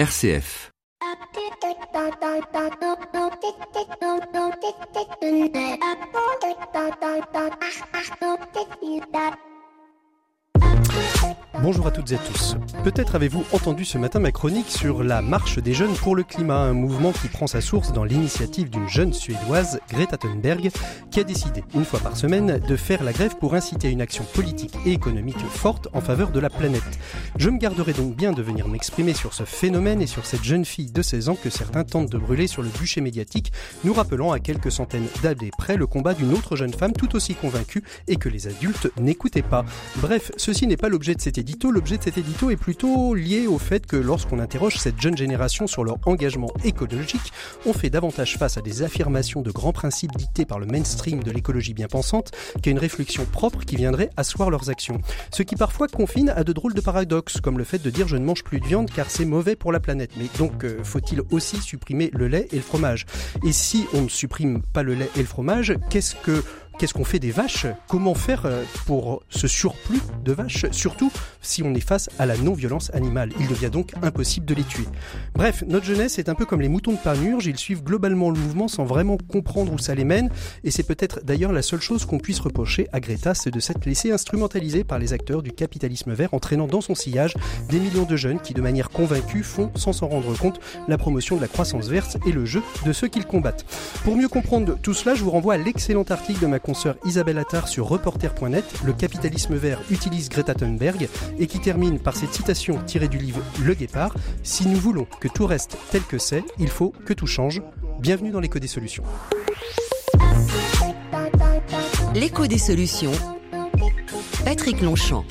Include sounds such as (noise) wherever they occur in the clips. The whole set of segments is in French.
RCF. Bonjour à toutes et à tous. Peut-être avez-vous entendu ce matin ma chronique sur la marche des jeunes pour le climat, un mouvement qui prend sa source dans l'initiative d'une jeune suédoise, Greta Thunberg, qui a décidé, une fois par semaine, de faire la grève pour inciter une action politique et économique forte en faveur de la planète. Je me garderai donc bien de venir m'exprimer sur ce phénomène et sur cette jeune fille de 16 ans que certains tentent de brûler sur le bûcher médiatique, nous rappelant à quelques centaines d'années près le combat d'une autre jeune femme tout aussi convaincue et que les adultes n'écoutaient pas. Bref, ceci n'est pas l'objet de cet l'objet de cet édito est plutôt lié au fait que lorsqu'on interroge cette jeune génération sur leur engagement écologique, on fait davantage face à des affirmations de grands principes dictés par le mainstream de l'écologie bien pensante qu'à une réflexion propre qui viendrait asseoir leurs actions. Ce qui parfois confine à de drôles de paradoxes, comme le fait de dire je ne mange plus de viande car c'est mauvais pour la planète. Mais donc euh, faut-il aussi supprimer le lait et le fromage? Et si on ne supprime pas le lait et le fromage, qu'est-ce que Qu'est-ce qu'on fait des vaches? Comment faire euh, pour ce surplus de vaches? Surtout si on est face à la non-violence animale. Il devient donc impossible de les tuer. Bref, notre jeunesse est un peu comme les moutons de Panurge, ils suivent globalement le mouvement sans vraiment comprendre où ça les mène, et c'est peut-être d'ailleurs la seule chose qu'on puisse reprocher à Greta, c'est de s'être laissé instrumentaliser par les acteurs du capitalisme vert, entraînant dans son sillage des millions de jeunes qui, de manière convaincue, font, sans s'en rendre compte, la promotion de la croissance verte et le jeu de ceux qu'ils combattent. Pour mieux comprendre tout cela, je vous renvoie à l'excellent article de ma consoeur Isabelle Attard sur reporter.net, Le capitalisme vert utilise Greta Thunberg, et qui termine par cette citation tirée du livre Le Guépard Si nous voulons que tout reste tel que c'est, il faut que tout change. Bienvenue dans l'écho des solutions. L'écho des solutions. Patrick Longchamp.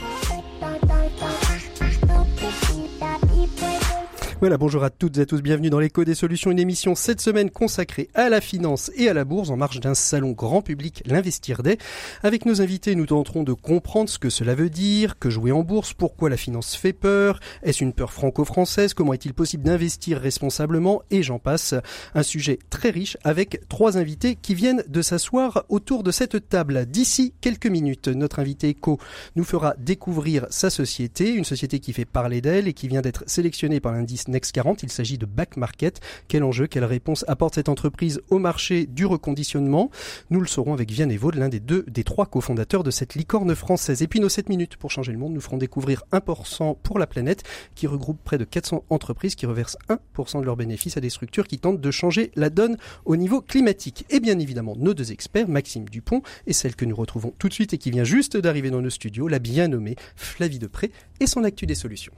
Voilà, bonjour à toutes et à tous, bienvenue dans l'écho des solutions, une émission cette semaine consacrée à la finance et à la bourse en marge d'un salon grand public, l'Investir Day. Avec nos invités, nous tenterons de comprendre ce que cela veut dire, que jouer en bourse, pourquoi la finance fait peur, est-ce une peur franco-française, comment est-il possible d'investir responsablement, et j'en passe. Un sujet très riche avec trois invités qui viennent de s'asseoir autour de cette table. D'ici quelques minutes, notre invité éco nous fera découvrir sa société, une société qui fait parler d'elle et qui vient d'être sélectionnée par l'indice Next 40. Il s'agit de Back Market. Quel enjeu, quelle réponse apporte cette entreprise au marché du reconditionnement? Nous le saurons avec Vianney Vaud, l'un des deux, des trois cofondateurs de cette licorne française. Et puis nos 7 minutes pour changer le monde nous ferons découvrir 1% pour la planète qui regroupe près de 400 entreprises qui reversent 1% de leurs bénéfices à des structures qui tentent de changer la donne au niveau climatique. Et bien évidemment, nos deux experts, Maxime Dupont et celle que nous retrouvons tout de suite et qui vient juste d'arriver dans nos studios, la bien nommée Flavie Depré et son actu des solutions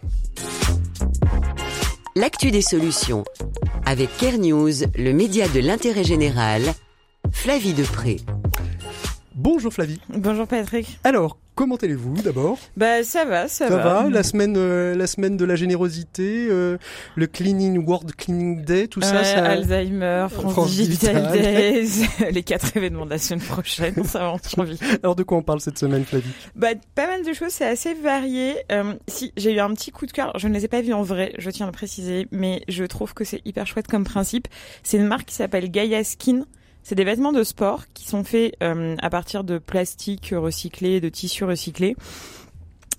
l'actu des solutions. Avec Care News, le média de l'intérêt général, Flavie Depré. Bonjour Flavie. Bonjour Patrick. Alors, Comment allez-vous d'abord? Bah ça va, ça, ça va. La semaine, euh, la semaine de la générosité, euh, le Cleaning World Cleaning Day, tout ça, ça. Alzheimer, France, Digital, Days, (laughs) les quatre événements de la semaine prochaine, ça va trop vite. Alors de quoi on parle cette semaine, Flavie? Bah pas mal de choses, c'est assez varié. Euh, si j'ai eu un petit coup de cœur, je ne les ai pas vus en vrai, je tiens à le préciser, mais je trouve que c'est hyper chouette comme principe. C'est une marque qui s'appelle Gaia Skin. C'est des vêtements de sport qui sont faits euh, à partir de plastique recyclé, de tissus recyclés.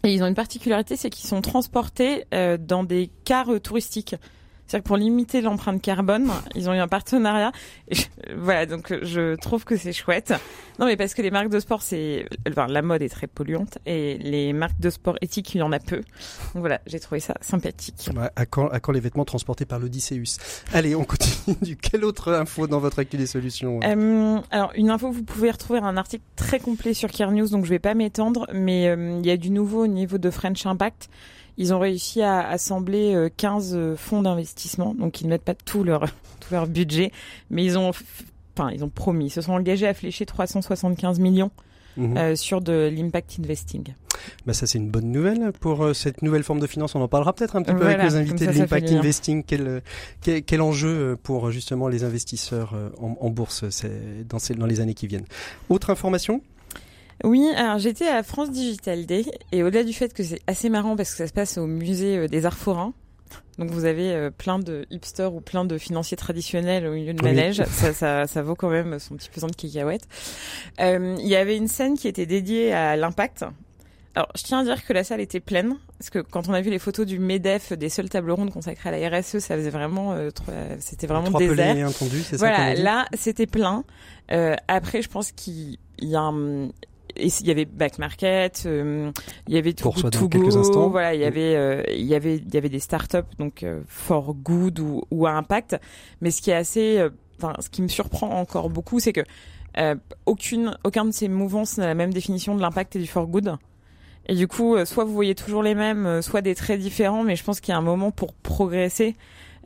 Et ils ont une particularité, c'est qu'ils sont transportés euh, dans des cars touristiques. C'est-à-dire que pour limiter l'empreinte carbone, ils ont eu un partenariat. Et voilà, donc je trouve que c'est chouette. Non, mais parce que les marques de sport, c'est, enfin, la mode est très polluante et les marques de sport éthiques, il y en a peu. Donc voilà, j'ai trouvé ça sympathique. à, quand, à quand les vêtements transportés par l'Odysseus? Allez, on continue. (laughs) Quelle autre info dans votre actu des solutions euh, Alors, une info, vous pouvez retrouver un article très complet sur Care News, donc je vais pas m'étendre, mais euh, il y a du nouveau au niveau de French Impact. Ils ont réussi à assembler 15 euh, fonds d'investissement, donc ils ne mettent pas tout leur (laughs) tout leur budget, mais ils ont enfin ils ont promis, ils se sont engagés à flécher 375 millions mhm. euh, sur de l'impact investing. Bah ça c'est une bonne nouvelle pour euh, cette nouvelle forme de finance. On en parlera peut-être un petit peu avec les invités de l'impact investing. Quel, quel, quel, enjeu pour justement les investisseurs en, en bourse dans, ces, dans les années qui viennent. Autre information? Oui, alors j'étais à France Digital Day et au-delà du fait que c'est assez marrant parce que ça se passe au musée euh, des Arts Forains, donc vous avez euh, plein de hipsters ou plein de financiers traditionnels au milieu de manège. Ça, ça, ça, vaut quand même son petit pesant de cacahuètes. Euh, il y avait une scène qui était dédiée à l'impact. Alors, je tiens à dire que la salle était pleine, parce que quand on a vu les photos du MEDEF, des seules tables rondes consacrées à la RSE, ça faisait vraiment, euh, c'était vraiment Trois désert. c'est voilà, là, c'était plein. Euh, après, je pense qu'il y a un, il y avait Back Market, euh, il y avait tout Go, voilà, il y avait euh, il y avait il y avait des startups donc euh, for good ou, ou à impact, mais ce qui est assez enfin ce qui me surprend encore beaucoup, c'est que aucune aucun de ces mouvances n'a la même définition de l'impact et du for good. Et du coup, soit vous voyez toujours les mêmes, soit des traits différents, mais je pense qu'il y a un moment pour progresser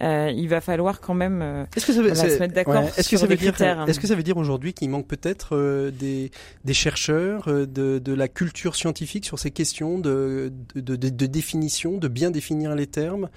euh, il va falloir quand même euh, est-ce que ça veut, se mettre d'accord est-ce que ça veut dire, critères. Est-ce que ça veut dire aujourd'hui qu'il manque peut-être euh, des, des chercheurs, euh, de, de la culture scientifique sur ces questions de, de, de, de définition, de bien définir les termes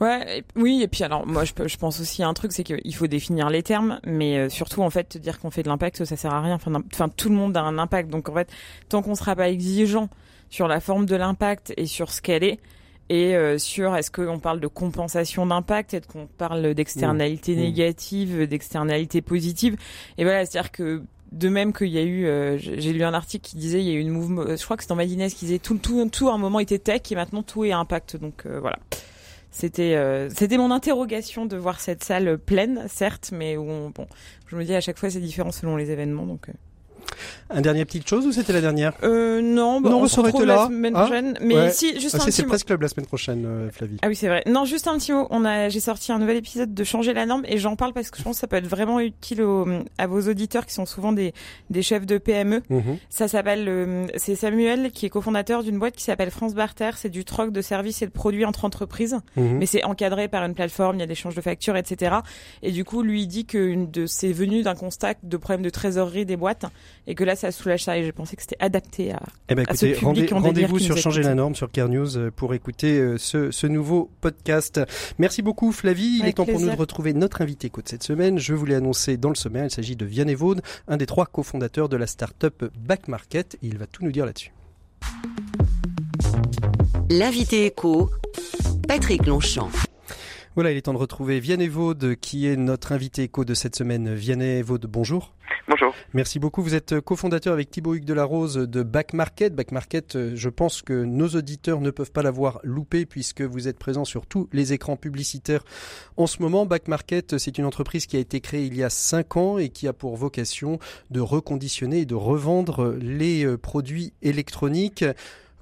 Ouais, oui, et puis alors moi je, je pense aussi à un truc, c'est qu'il faut définir les termes, mais surtout en fait dire qu'on fait de l'impact, ça sert à rien. Enfin, enfin, tout le monde a un impact, donc en fait tant qu'on sera pas exigeant sur la forme de l'impact et sur ce qu'elle est, et euh, sur est-ce qu'on parle de compensation d'impact, est-ce qu'on parle d'externalité mmh. négative, d'externalité positive Et voilà, c'est-à-dire que de même qu'il y a eu, euh, j'ai lu un article qui disait il y a eu une mouvement, je crois que c'est dans Madinès qui disait tout, tout, tout à un moment était tech et maintenant tout est impact. Donc euh, voilà. C'était c'était mon interrogation de voir cette salle pleine, certes, mais où bon, je me dis à chaque fois c'est différent selon les événements, donc. Un dernier petite chose ou c'était la dernière? Euh, Non, bah, on, se retrouve là. la semaine ah, prochaine. Mais si, juste ah, un C'est presque club la semaine prochaine, euh, Flavie. Ah oui, c'est vrai. Non, juste un petit mot. On a, j'ai sorti un nouvel épisode de Changer la norme et j'en parle parce que je pense que ça peut être vraiment utile à vos auditeurs qui sont souvent des, des chefs de PME. Mhm. Ça s'appelle, euh, c'est Samuel qui est cofondateur d'une boîte qui s'appelle France Barter. C'est du troc de services et de produits entre entreprises, mhm. mais c'est encadré par une plateforme. Il y a des échanges de factures, etc. Et du coup, lui il dit que de, c'est venu d'un constat de problème de trésorerie des boîtes et que là, ça soulage et j'ai pensé que c'était adapté à, eh ben, écoutez, Rendez-vous sur Changer la norme sur Care News euh, pour écouter euh, ce, ce nouveau podcast. Merci beaucoup Flavie. Il est temps pour nous de retrouver notre invité de cette semaine. Je vous l'ai annoncé dans le sommaire. Il s'agit de Vianney Vaud, un des trois cofondateurs de la start-up Back Market. Il va tout nous dire là-dessus. L'invité éco, Patrick Longchamp. Voilà, il est temps de retrouver Vianney Vaud, qui est notre invité éco de cette semaine. Vianney Vaud, bonjour. Bonjour. Merci beaucoup. Vous êtes cofondateur avec Thibaut Hugues de la Rose de Back Market. Back Market, euh, je pense que nos auditeurs ne peuvent pas l'avoir loupé puisque vous êtes présent sur tous les écrans publicitaires en ce moment. Back Market, c'est une entreprise qui a été créée il y a cinq ans et qui a pour vocation de reconditionner et de revendre les euh, produits électroniques.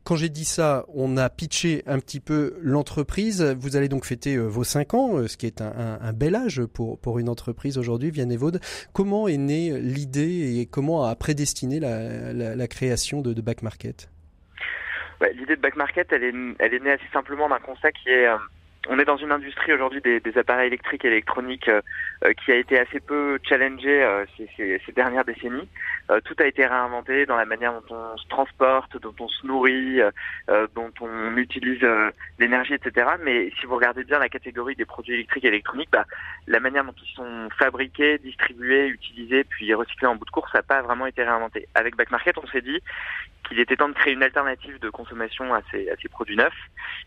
Quand j'ai dit ça, on a pitché un petit peu l'entreprise. Vous allez donc fêter euh, vos 5 ans, euh, ce qui est un, bel âge pour, pour une entreprise aujourd'hui, Vianney Vaud. Comment est née l'idée et comment a prédestiné la, la, création de, de Back Market? L'idée de Back Market, elle est, elle est née assez simplement d'un constat qui est... Euh, on est dans une industrie aujourd'hui des, des, appareils électriques et électroniques euh, euh, qui a été assez peu challengée euh, ces, ces, ces, dernières décennies. tout a été réinventé dans la manière dont on se transporte, dont on se nourrit, dont on utilise l'énergie, etc. Mais si vous regardez bien la catégorie des produits électriques et électroniques, bah, la manière dont ils sont fabriqués, distribués, utilisés, puis recyclés en bout de course, ça n'a pas vraiment été réinventé. Avec Back Market, on s'est dit qu'il était temps de créer une alternative de consommation à ces, à ces produits neufs.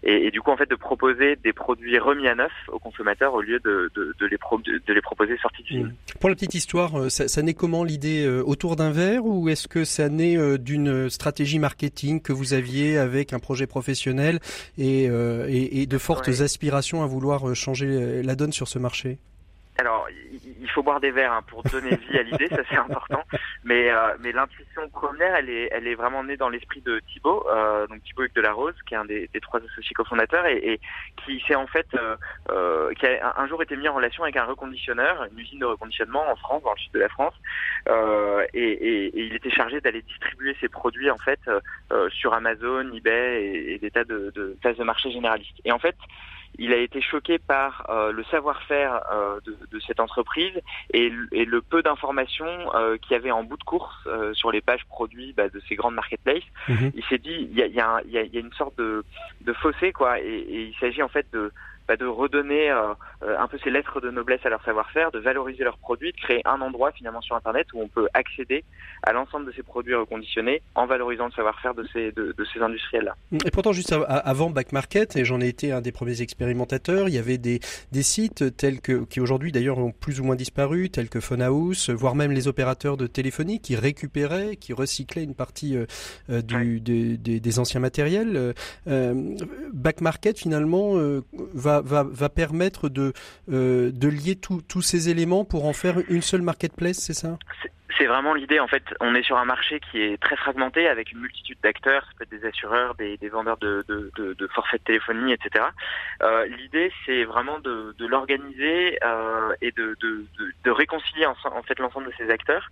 Et, et, du coup en fait de proposer des produits remis à neuf aux consommateurs au lieu de, de, de les, pro, de, les proposer sortis du mmh. Pour la petite histoire, euh, ça, ça naît comment l'idée euh, autour d'un verre ou est-ce que ça naît euh, d'une stratégie marketing que vous aviez avec un projet professionnel et, et, et de fortes aspirations à vouloir changer la donne sur ce marché? Alors, il faut boire des verres hein, pour donner vie à l'idée, ça c'est important. Mais euh, mais l'intuition première, elle est elle est vraiment née dans l'esprit de Thibaut, euh, donc Thibaut de la Rose, qui est un des, des trois associés cofondateurs et, et qui s'est en fait euh, euh, qui a un jour été mis en relation avec un reconditionneur, une usine de reconditionnement en France, dans le sud de la France, euh, et, et, et, il était chargé d'aller distribuer ses produits en fait euh, sur Amazon, eBay et, et des tas de, de places de marché généralistes. Et en fait il a été choqué par euh, le savoir-faire euh, de, de, cette entreprise et, et le peu d'informations euh, qu'il y avait en bout de course euh, sur les pages produits bah, de ces grandes marketplaces. Mhm. Il s'est dit il y a, y, a y a, une sorte de, de fossé quoi et, et il s'agit en fait de bah, de redonner un peu ces lettres de noblesse à leur savoir-faire, de valoriser leurs produits, de créer un endroit finalement sur Internet où on peut accéder à l'ensemble de ces produits reconditionnés en valorisant le savoir-faire de ces, de, ces industriels-là. Et pourtant, juste avant Back Market, et j'en ai été un des premiers expérimentateurs, il y avait des, des sites tels que, qui aujourd'hui d'ailleurs ont plus ou moins disparu, tels que Phonehouse, voire même les opérateurs de téléphonie qui récupéraient, qui recyclaient une partie euh, euh, des anciens matériels. Euh, Back Market finalement va, va, permettre de, de lier tous ces éléments pour en faire une seule marketplace, c'est ça? C'est vraiment l'idée. En fait, on est sur un marché qui est très fragmenté avec une multitude d'acteurs, ça peut être des assureurs, des, vendeurs de, de, forfaits de téléphonie, etc. Euh, l'idée, c'est vraiment de, l'organiser euh, et de, réconcilier en, fait l'ensemble de ces acteurs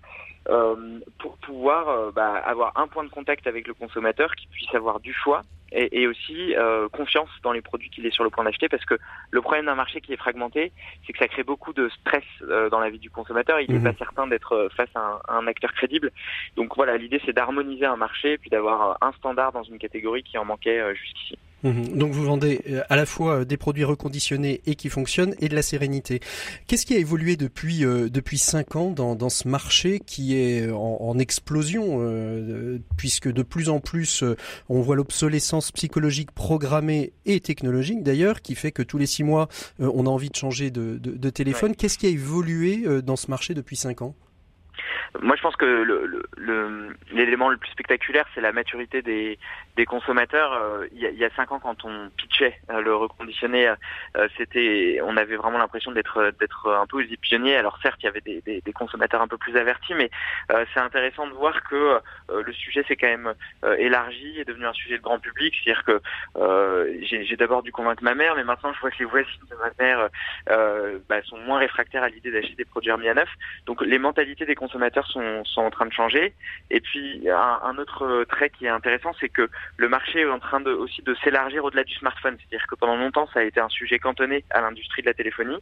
euh, pour pouvoir euh, bah, avoir un point de contact avec le consommateur qui puisse avoir du choix et, et aussi euh, confiance dans les produits qu'il est sur le point d'acheter parce que le problème d'un marché qui est fragmenté, c'est que ça crée beaucoup de stress euh, dans la vie du consommateur. Il n'est mhm. pas certain d'être face à un, un, acteur crédible. Donc voilà, l'idée c'est d'harmoniser un marché puis d'avoir un standard dans une catégorie qui en manquait jusqu'ici. Mhm. Donc vous vendez euh, à la fois euh, des produits reconditionnés et qui fonctionnent et de la sérénité. Qu'est-ce qui a évolué depuis euh, depuis cinq ans dans, dans ce marché qui est en, en explosion puisque de plus en plus on voit l'obsolescence psychologique programmée et technologique d'ailleurs qui fait que tous les six mois on a envie de changer de, de, de téléphone. Qu'est-ce qui a évolué dans ce marché depuis cinq ans? Moi, je pense que l'élément le, le, plus spectaculaire, c'est la maturité des, des consommateurs. Euh, il, y y a, cinq ans, quand on pitchait euh, le reconditionné, euh, c'était, on avait vraiment l'impression d'être d'être un peu les pionniers. Alors certes, il y avait des, des, des consommateurs un peu plus avertis, mais c'est intéressant de voir que le sujet s'est quand même élargi, est devenu un sujet de grand public. C'est-à-dire que j'ai d'abord dû convaincre ma mère, mais maintenant je vois que les voisines de ma mère bah, sont moins réfractaires à l'idée d'acheter des produits remis à neuf. Donc les mentalités des consommateurs sont, sont en train de changer. Et puis un, autre trait qui est intéressant, c'est que le marché est en train de, aussi de s'élargir au-delà du smartphone. C'est-à-dire que pendant longtemps, ça a été un sujet cantonné à l'industrie de la téléphonie.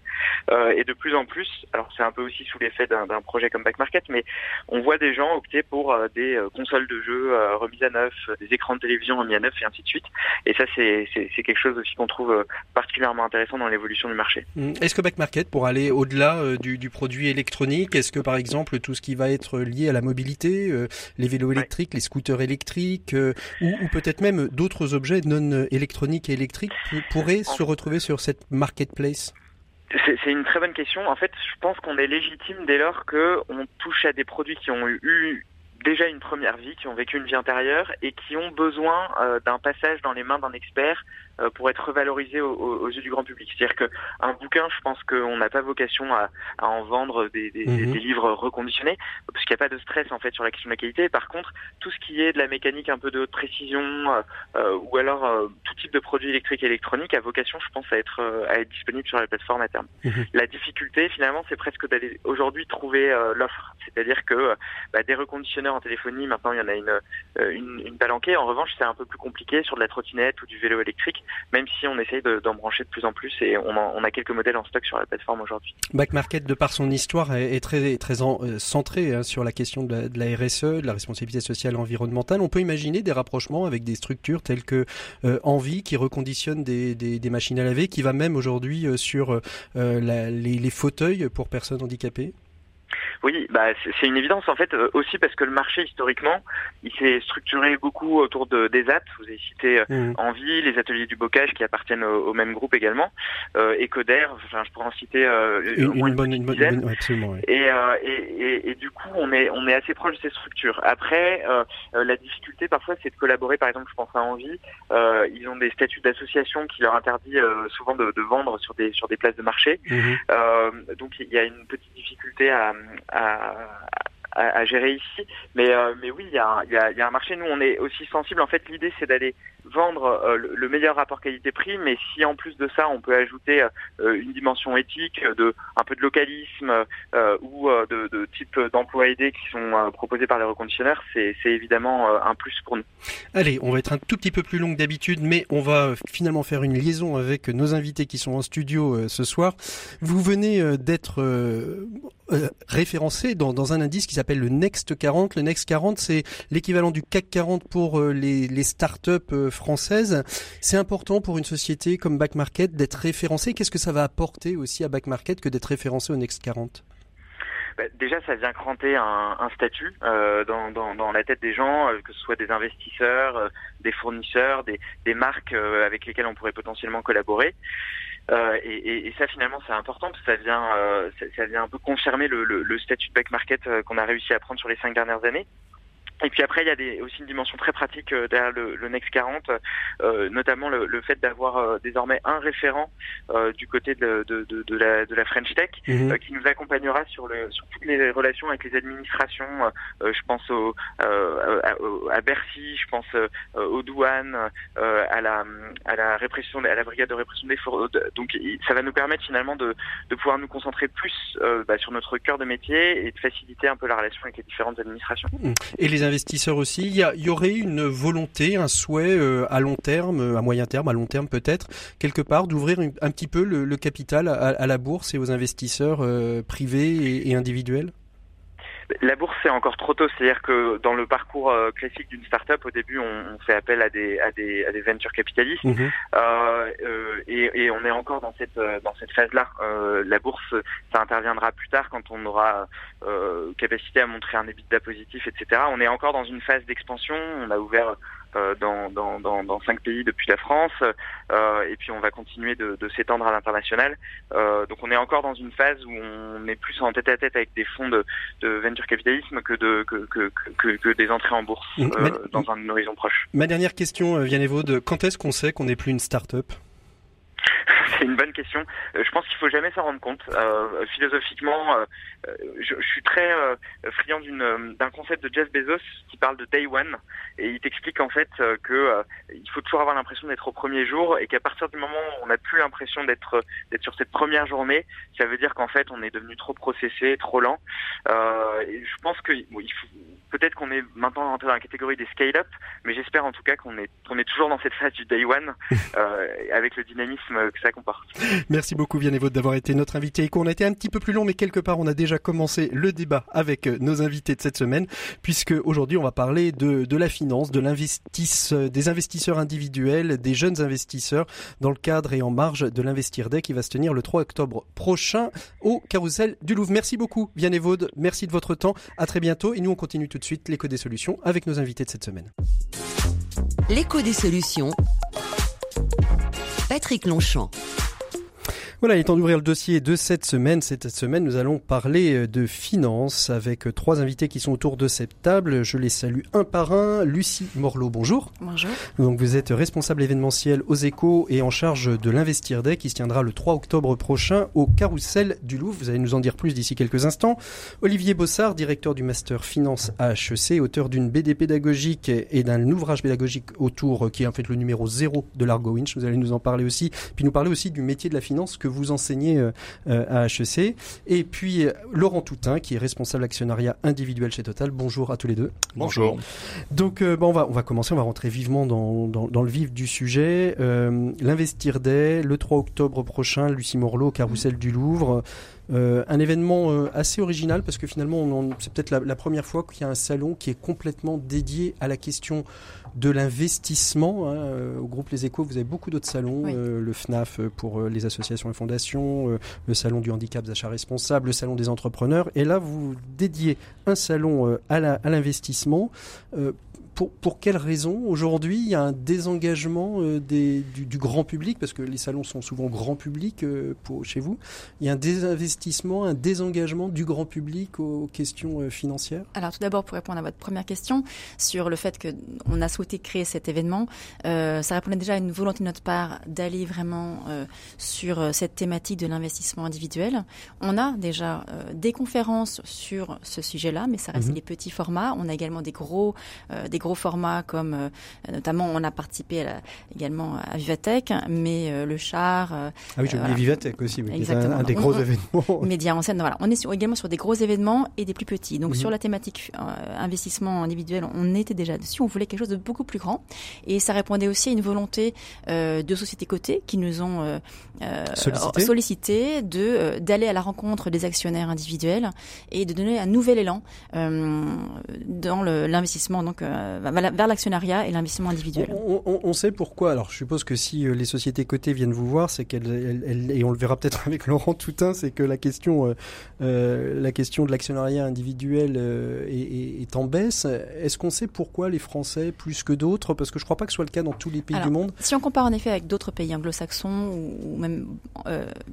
Euh, et de plus en plus, alors c'est un peu aussi sous l'effet d'un projet comme Back Market, mais on voit des gens opter pour euh, des euh, consoles de jeux remises à neuf, des écrans de télévision remis à neuf et ainsi de suite. Et ça, c'est quelque chose aussi qu'on trouve particulièrement intéressant dans l'évolution du marché. Mmh. Est-ce que Back Market, pour aller au-delà du, du, produit électronique, est-ce que par exemple tout ce qui va être lié à la mobilité, les vélos électriques, les scooters électriques, ou, ou peut-être même d'autres objets non électroniques et électriques pourraient se retrouver sur cette marketplace? C'est une très bonne question. En fait, je pense qu'on est légitime dès lors que on touche à des produits qui ont eu déjà une première vie, qui ont vécu une vie intérieure et qui ont besoin euh, d'un passage dans les mains d'un expert euh, pour être revalorisé aux, yeux du grand public. C'est-à-dire qu'un bouquin, je pense qu'on n'a pas vocation à, à, en vendre des, des, mhm. des livres reconditionnés, parce qu'il n'y a pas de stress en fait sur la question de la qualité. Par contre, tout ce qui est de la mécanique un peu de haute précision, euh, euh ou alors tout type de produit électrique et électronique a vocation, je pense, à être à être disponible sur la plateforme à terme. Mhm. La difficulté, finalement, c'est presque d'aller aujourd'hui trouver l'offre. C'est-à-dire que bah, des reconditionneurs en téléphonie, maintenant il y en a une, une, une palanquée. En revanche, c'est un peu plus compliqué sur de la trottinette ou du vélo électrique même si on essaye d'en brancher de plus en plus et on, a quelques modèles en stock sur la plateforme aujourd'hui. Back Market, de par son histoire, est, très, euh, centré hein, sur la question de la, de RSE, de la responsabilité sociale et environnementale. On peut imaginer des rapprochements avec des structures telles que euh, Envie, qui reconditionne des, machines à laver, qui va même aujourd'hui euh, sur les fauteuils pour personnes handicapées oui, bah c'est une évidence en fait euh, aussi parce que le marché historiquement, il s'est structuré beaucoup autour de des apps. Vous avez cité euh, mmh. Envie, les ateliers du bocage qui appartiennent au, même groupe également, euh, Ecoder. Enfin, je pourrais en citer euh, une, bonne, une bonne, absolument. Et, et, et, du coup, on est on est assez proche de ces structures. Après, la difficulté parfois, c'est de collaborer. Par exemple, je pense à Envie. ils ont des statuts d'association qui leur interdit souvent de, de, vendre sur des sur des places de marché. Mmh. donc, il y a une petite difficulté à à, gérer ici. Mais, euh, mais oui, il y, a, a, y a un marché. Nous, on est aussi sensible. En fait, l'idée, c'est d'aller vendre euh, le, meilleur rapport qualité-prix, mais si en plus de ça, on peut ajouter euh, une dimension éthique, de un peu de localisme ou de, de, type d'emploi aidé qui sont proposés par les reconditionneurs, c'est évidemment un plus pour nous. Allez, on va être un tout petit peu plus long que d'habitude, mais on va finalement faire une liaison avec nos invités qui sont en studio ce soir. Vous venez d'être référencé dans, dans un indice qui s'appelle le Next 40. Le Next 40, c'est l'équivalent du CAC 40 pour les, les startups française. C'est important pour une société comme Back Market d'être référencée. Qu'est-ce que ça va apporter aussi à Back Market que d'être référencé au Next 40 bah, déjà, ça vient cranter un, statut euh, dans, la tête des gens, euh, que ce soit des investisseurs, euh, des fournisseurs, des, marques avec lesquelles on pourrait potentiellement collaborer. Et, ça, finalement, c'est important parce que ça vient, ça, vient un peu confirmer le, le, le statut de back market qu'on a réussi à prendre sur les cinq dernières années. Et puis après, il y a des, aussi une dimension très pratique euh, derrière le, le, Next 40, euh, notamment le, le fait d'avoir euh, désormais un référent euh, du côté de, de, de, de, la, de la French Tech mhm. qui nous accompagnera sur, le, sur toutes les relations avec les administrations. je pense au, à, à, Bercy, je pense aux douanes, à la, à la répression, à la brigade de répression des fraudes. Donc, ça va nous permettre finalement de, de pouvoir nous concentrer plus bah, sur notre cœur de métier et de faciliter un peu la relation avec les différentes administrations. Et les investisseurs aussi. Il y, aurait une volonté, un souhait euh, à long terme, à moyen terme, à long terme peut-être, quelque part, d'ouvrir un petit peu le, capital à, la bourse et aux investisseurs euh, privés et individuels? La bourse, c'est encore trop tôt. C'est-à-dire que dans le parcours euh, classique d'une start-up, au début, on, fait appel à des, à des, à des venture capitalistes. Mhm. Euh, euh, et, et, on est encore dans cette, euh, dans cette phase-là. Euh, la bourse, ça interviendra plus tard quand on aura capacité à montrer un EBITDA positif, etc. On est encore dans une phase d'expansion. On a ouvert euh, dans, dans, dans, dans, cinq pays depuis la France, euh, et puis on va continuer de, de s'étendre à l'international. Euh, donc on est encore dans une phase où on est plus en tête à tête avec des fonds de, de venture capitalisme que, de, que, que, que, que des entrées en bourse mmh. euh, dans un horizon proche. Ma dernière question, Vianney de quand est-ce qu'on sait qu'on n'est plus une start-up? (laughs) c'est une bonne question. Euh, je pense qu'il faut jamais s'en rendre compte. Euh, philosophiquement, euh, je, je, suis très friand d'une d'un concept de Jeff Bezos qui parle de day one et il t'explique en fait que il faut toujours avoir l'impression d'être au premier jour et qu'à partir du moment où on n'a plus l'impression d'être d'être sur cette première journée, ça veut dire qu'en fait on est devenu trop processé, trop lent. et je pense que bon, il faut peut-être qu'on est maintenant rentré dans la catégorie des scale-up, mais j'espère en tout cas qu'on est, qu'on est toujours dans cette phase du day one, (laughs) euh, avec le dynamisme que ça comporte. Merci beaucoup Vianney d'avoir été notre invité et qu'on a été un petit peu plus long, mais quelque part on a déjà commencé le débat avec euh, nos invités de cette semaine, puisque aujourd'hui on va parler de, de la finance, de l'investisse, des investisseurs individuels, des jeunes investisseurs, dans le cadre et en marge de l'Investir Day qui va se tenir le 3 octobre prochain au Carousel du Louvre. Merci beaucoup Vianney Vaud, merci de votre temps, à très bientôt et nous on continue tout de suite l'écho des solutions avec nos invités de cette semaine. L'écho des solutions. Patrick Longchamp. Voilà, il est temps d'ouvrir le dossier de cette semaine. Cette semaine, nous allons parler euh, de finances avec euh, trois invités qui sont autour de cette table. Je les salue un par un. Lucie Morlot, bonjour. Bonjour. Donc vous êtes responsable événementiel aux échos et en charge de l'Investir Day qui se tiendra le 3 octobre prochain au Carrousel du Louvre. Vous allez nous en dire plus d'ici quelques instants. Olivier Bossard, directeur du Master Finance à HEC, auteur d'une BD pédagogique et d'un ouvrage pédagogique autour euh, qui est en fait le numéro 0 de l'Argo Winch. Vous allez nous en parler aussi. Puis nous parler aussi du métier de la finance que vous enseignez euh, euh, à HEC. Et puis euh, Laurent Toutin, qui est responsable actionnariat individuel chez Total. Bonjour à tous les deux. Bonjour. Donc bon, on, va, on va commencer, on va rentrer vivement dans, dans, le vif du sujet. L'Investir Day, le 3 octobre prochain, Lucie Morlot, Carousel du Louvre. un événement assez original parce que finalement c'est peut-être la, la, première fois qu'il y a un salon qui est complètement dédié à la question de l'investissement. Hein, euh, au groupe Les Échos, vous avez beaucoup d'autres salons, euh, le FNAF euh, pour les associations et fondations, le salon du handicap d'achat responsable, le salon des entrepreneurs. Et là, vous dédiez un salon à l'investissement pour, pour quelles raisons aujourd'hui il y a un désengagement euh, des, du, du, grand public parce que les salons sont souvent grand public euh, pour, chez vous. Il y a un désinvestissement, un désengagement du grand public aux, questions euh, financières? Alors tout d'abord pour répondre à votre première question sur le fait que on a souhaité créer cet événement, ça répondait déjà à une volonté de notre part d'aller vraiment sur cette thématique de l'investissement individuel. On a déjà des conférences sur ce sujet-là, mais ça reste mhm. des petits formats. On a également des gros des gros formats comme euh, notamment on a participé également à Vivatech, mais euh, le char. Euh, ah oui, j'ai oublié Vivatech aussi, oui, Exactement. Un, un, des gros (laughs) événements. Média en scène. Voilà, on est également sur des gros événements et des plus petits. Donc mhm. sur la thématique investissement individuel, on était déjà dessus. On voulait quelque chose de beaucoup plus grand et ça répondait aussi à une volonté de sociétés cotées qui nous ont sollicité. sollicité, de d'aller à la rencontre des actionnaires individuels et de donner un nouvel élan dans l'investissement donc vers l'actionnariat et l'investissement individuel. On, sait pourquoi. Alors, je suppose que si les sociétés cotées viennent vous voir, c'est qu'elles, et on le verra peut-être (laughs) avec Laurent Toutain, c'est que la question, la question de l'actionnariat individuel est, est, en baisse. Est-ce qu'on sait pourquoi les Français plus que d'autres? Parce que je ne crois pas que ce soit le cas dans tous les pays du monde. Si on compare en effet avec d'autres pays anglo-saxons ou même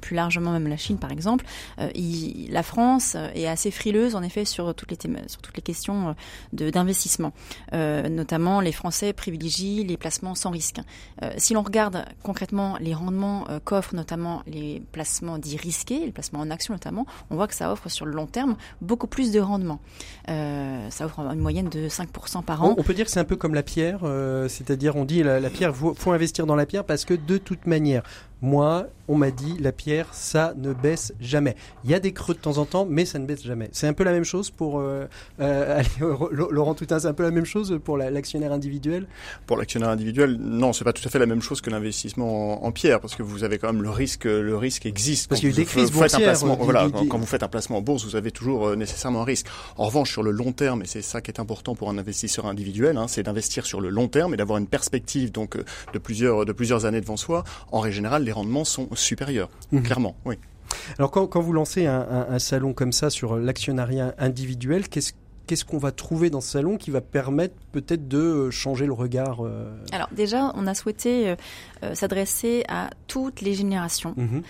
plus largement même la Chine par exemple, la France est assez frileuse en effet sur toutes les, sur toutes les questions d'investissement. Euh, notamment, les Français privilégient les placements sans risque. Euh, si l'on regarde concrètement les rendements euh, qu'offrent notamment les placements dits risqués, les placements en action notamment, on voit que ça offre sur le long terme beaucoup plus de rendement. ça offre une moyenne de 5% par an. On, peut dire que c'est un peu comme la pierre, c'est-à-dire on dit la pierre, faut investir dans la pierre parce que de toute manière, moi, on m'a dit la pierre, ça ne baisse jamais. Il y a des creux de temps en temps, mais ça ne baisse jamais. C'est un peu la même chose pour euh, euh (laughs) Laurent Toutain, c'est un peu la même chose pour l'actionnaire individuel? Pour l'actionnaire individuel, non, c'est pas tout à fait la même chose que l'investissement en, pierre, parce que vous avez quand même le risque, le risque existe. Parce qu'il y a eu des crises boursières. voilà, quand, vous faites un placement en bourse, vous avez toujours euh, nécessairement un risque. En revanche, sur le long terme, et c'est ça qui est important pour un investisseur individuel, hein, c'est d'investir sur le long terme et d'avoir une perspective donc euh, de plusieurs de plusieurs années devant soi. En règle générale, les rendements sont supérieurs, mhm. clairement, oui. Alors quand, quand vous lancez un, un, salon comme ça sur l'actionnariat individuel, qu'est-ce qu'est-ce qu'on va trouver dans ce salon qui va permettre peut-être de euh, changer le regard euh Alors déjà, on a souhaité euh, s'adresser à toutes les générations. Mhm.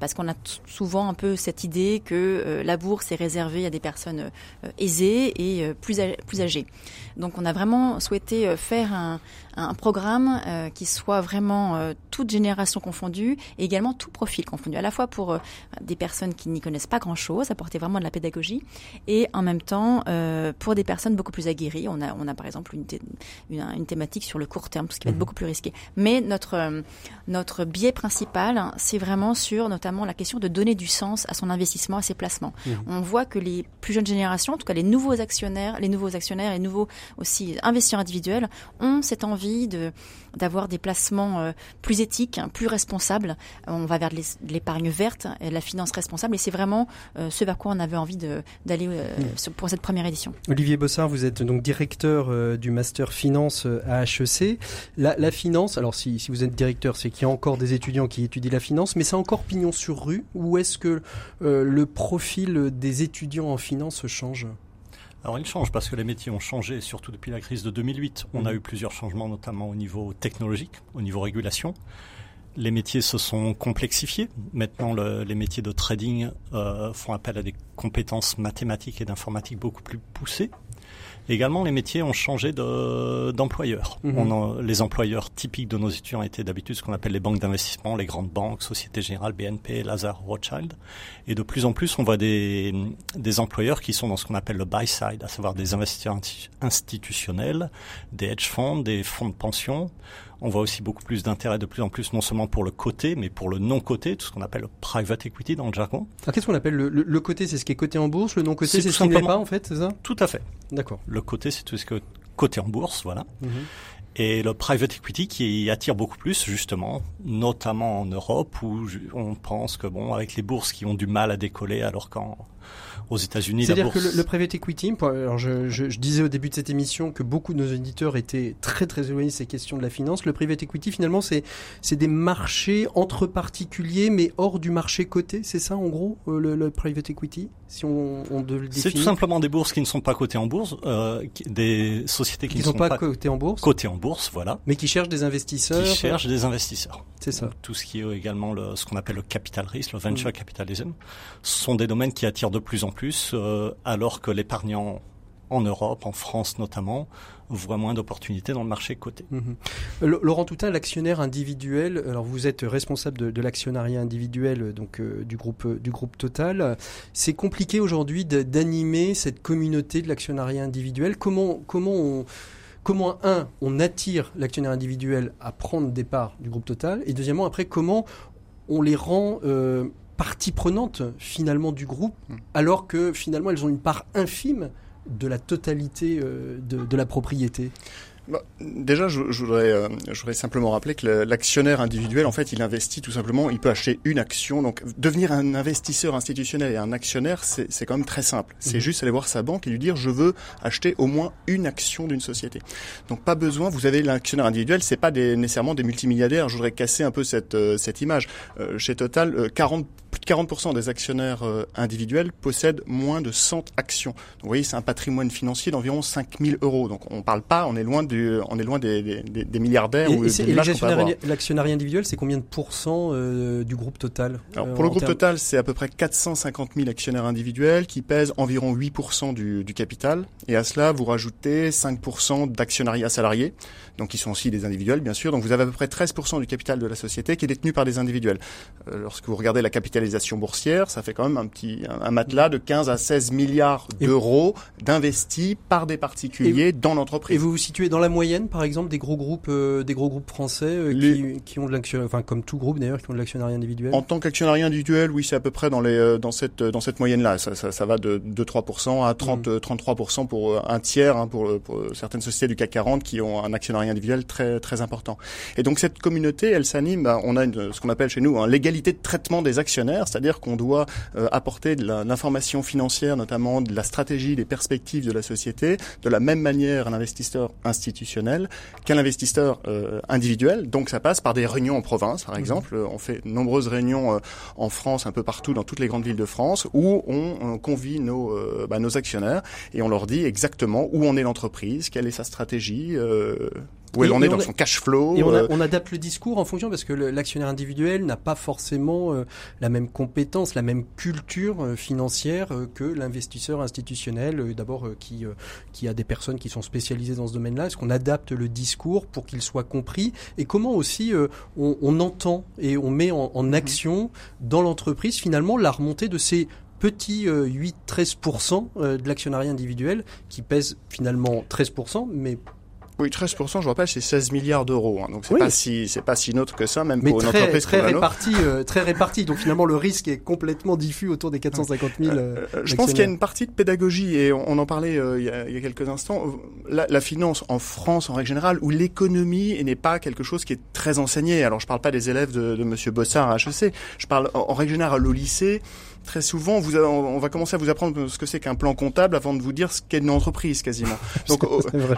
parce qu'on a souvent un peu cette idée que la bourse est réservée à des personnes aisées et plus, plus âgées. Donc on a vraiment souhaité faire un, un programme euh, qui soit vraiment euh, toute génération confondue et également tout profil confondu, à la fois pour euh, des personnes qui n'y connaissent pas grand-chose, apporter vraiment de la pédagogie, et en même temps pour des personnes beaucoup plus aguerries. On a, on a par exemple une, une, thématique sur le court terme, ce qui va être mmh. beaucoup plus risqué. Mais notre, notre biais principal, c'est vraiment sur notamment la question de donner du sens à son investissement, à ses placements. Mmh. On voit que les plus jeunes générations, en tout cas les nouveaux actionnaires, les nouveaux actionnaires et nouveaux aussi investisseurs individuels, ont cette envie de d'avoir des placements euh, plus éthiques, plus responsables. On va vers l'épargne verte et la finance responsable, et c'est vraiment euh, ce vers quoi on avait envie d'aller euh, pour cette première édition. Olivier Bossard, vous êtes donc directeur du master finance à HEC. La, finance, alors si, si vous êtes directeur, c'est qu'il y a encore des étudiants qui étudient la finance, mais c'est encore pignon sur rue, ou est-ce que le profil des étudiants en finance change? Alors il change parce que les métiers ont changé, surtout depuis la crise de 2008. On a mhm. eu plusieurs changements, notamment au niveau technologique, au niveau régulation. Les métiers se sont complexifiés. Maintenant, les métiers de trading euh, font appel à des compétences mathématiques et d'informatique beaucoup plus poussées. Également, les métiers ont changé d'employeurs. Mhm. les employeurs typiques de nos étudiants étaient d'habitude ce qu'on appelle les banques d'investissement, les grandes banques, Société Générale, BNP, Lazare, Rothschild. Et de plus en plus, on voit des, des employeurs qui sont dans ce qu'on appelle le buy side, à savoir des investisseurs institutionnels, des hedge funds, des fonds de pension, on voit aussi beaucoup plus d'intérêt de plus en plus, non seulement pour le côté, mais pour le non-côté, tout ce qu'on appelle le private equity dans le jargon. qu'est-ce qu'on appelle le, côté C'est ce qui est coté en bourse, le non-côté, c'est ce qui n'est pas, en fait, c'est ça? Tout à fait. D'accord. Le côté, c'est tout ce qui est coté en bourse, voilà. Mhm. Et le private equity qui attire beaucoup plus, justement, notamment en Europe, où on pense que, bon, avec les bourses qui ont du mal à décoller, alors qu'en aux États-Unis. C'est-à-dire que le, private equity, alors je, je, je, disais au début de cette émission que beaucoup de nos éditeurs étaient très très éloignés de ces questions de la finance. Le private equity, finalement, c'est c'est des marchés entre particuliers, mais hors du marché coté. C'est ça, en gros, euh, le, le, private equity, si on, on devait le C'est tout simplement des bourses qui ne sont pas cotées en bourse, euh, des sociétés qui, ne sont, pas, cotées en bourse. Cotées en bourse, voilà. Mais qui cherchent des investisseurs. Qui cherchent des investisseurs. C'est ça. Tout ce qui est également le, ce qu'on appelle le capital risk, le venture mm. capitalism, sont des domaines qui attirent de plus en plus euh, alors que l'épargnant en Europe, en France notamment, voit moins d'opportunités dans le marché coté. Mhm. Laurent Toutain, l'actionnaire individuel, alors vous êtes responsable de, l'actionnariat individuel donc euh, du groupe du groupe Total. C'est compliqué aujourd'hui d'animer cette communauté de l'actionnariat individuel. Comment comment on un on attire l'actionnaire individuel à prendre des parts du groupe Total? Et deuxièmement après comment on les rend euh, partie prenante finalement du groupe, hmm. alors que finalement elles ont une part infime de la totalité euh, de, la propriété bah, déjà, je, je, voudrais, euh, je, voudrais, simplement rappeler que l'actionnaire individuel, en fait, il investit tout simplement, il peut acheter une action. Donc, devenir un investisseur institutionnel et un actionnaire, c'est quand même très simple. C'est mhm. juste aller voir sa banque et lui dire, je veux acheter au moins une action d'une société. Donc, pas besoin, vous avez l'actionnaire individuel, c'est pas des, nécessairement des multimilliardaires. Je voudrais casser un peu cette, euh, cette image. Chez Total, 40 plus de 40% des actionnaires individuels possèdent moins de 100 actions. Donc, vous voyez, c'est un patrimoine financier d'environ 5000 euros. Donc, on parle pas, on est loin du on est loin des, milliardaires. Et, l'actionnariat individuel, c'est combien de pourcents euh, du groupe total Alors, Pour le groupe total, c'est à peu près 450 000 actionnaires individuels qui pèsent environ 8% du, du capital. Et à cela, vous rajoutez 5% d'actionnariat salarié donc qui sont aussi des individuels bien sûr. Donc vous avez à peu près 13% du capital de la société qui est détenu par des individuels. Euh, lorsque vous regardez la capitalisation boursière, ça fait quand même un petit un, matelas de 15 à 16 milliards d'euros d'investis par des particuliers dans l'entreprise. Et vous vous situez dans la moyenne, par exemple, des gros groupes, euh, des gros groupes français euh, qui, qui, ont de l'actionnariat, enfin comme tout groupe d'ailleurs, qui ont de l'actionnariat individuel? En tant qu'actionnariat individuel, oui, c'est à peu près dans les dans cette dans cette moyenne là. Ça, ça, ça va de, de 3% à 30 33% mmh. pour un tiers hein, pour, pour certaines sociétés du CAC 40 qui ont un actionnariat individuel très très important. Et donc cette communauté, elle s'anime. Bah, on a une, ce qu'on appelle chez nous hein, l'égalité de traitement des actionnaires, c'est-à-dire qu'on doit euh, apporter de l'information financière, notamment de la stratégie, des perspectives de la société, de la même manière à l'investisseur institutionnel qu'à l'investisseur euh, individuel. Donc ça passe par des réunions en province, par mmh. exemple. On fait de nombreuses réunions euh, en France, un peu partout, dans toutes les grandes villes de France, où on, on convie nos, bah, nos actionnaires et on leur dit exactement où en est l'entreprise, quelle est sa stratégie, où elle en est dans son cash flow. Et euh. on, adapte le discours en fonction parce que l'actionnaire individuel n'a pas forcément euh, la même compétence, la même culture euh, financière que l'investisseur institutionnel. D'abord, qui qui a des personnes qui sont spécialisées dans ce domaine-là. Est-ce qu'on adapte le discours pour qu'il soit compris et comment aussi on, on, entend et on met en, en mm-hmm. action dans l'entreprise finalement la remontée de ces petits 8-13% de l'actionnariat individuel qui pèse finalement 13%, mais oui, 13%, je rappelle, c'est 16 milliards d'euros. Hein, donc c'est pas si c'est pas si neutre que ça, même pour une entreprise très réparti, euh, très réparti. Donc finalement, le risque est complètement diffus autour des 450 000. Euh, euh, je pense qu'il y a une partie de pédagogie et on, en parlait il, y a, il, y a, quelques instants. La, la, finance en France, en règle générale, où l'économie n'est pas quelque chose qui est très enseigné. Alors je parle pas des élèves de, de Monsieur Bossard à HEC. Je parle en, en règle générale au lycée très souvent, vous, on va commencer à vous apprendre ce que c'est qu'un plan comptable avant de vous dire ce qu'est une entreprise quasiment. (laughs) Donc,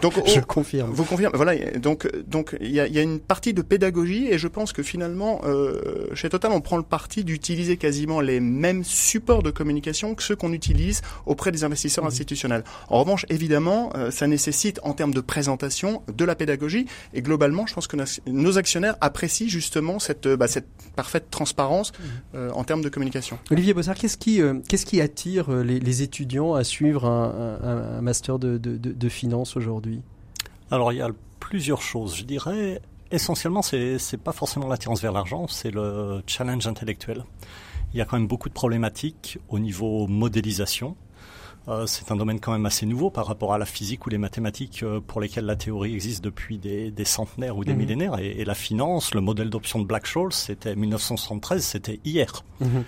donc je confirme. Vous confirmez. Voilà. Donc, donc il y a, y a, une partie de pédagogie et je pense que finalement, euh, chez Total, on prend le parti d'utiliser quasiment les mêmes supports de communication que ceux qu'on utilise auprès des investisseurs mmh. institutionnels. En revanche, évidemment, euh, ça nécessite en termes de présentation de la pédagogie et globalement, je pense que nos actionnaires apprécient justement cette, bah, cette parfaite transparence mmh. euh, en termes de communication. Olivier Bossard, qu'est-ce qui, euh, qu'est-ce qui attire euh, les, les, étudiants à suivre un, un, un master de, de, de, de finance aujourd'hui? Alors, il y a plusieurs choses. Je dirais, essentiellement, c'est, c'est pas forcément l'attirance vers l'argent, c'est le challenge intellectuel. Il y a quand même beaucoup de problématiques au niveau modélisation. Euh, c'est un domaine quand même assez nouveau par rapport à la physique ou les mathématiques euh, pour lesquelles la théorie existe depuis des, des centenaires ou des mhm. millénaires. Et, et, la finance, le modèle d'option de Black-Scholes, c'était 1973, c'était hier. Mhm.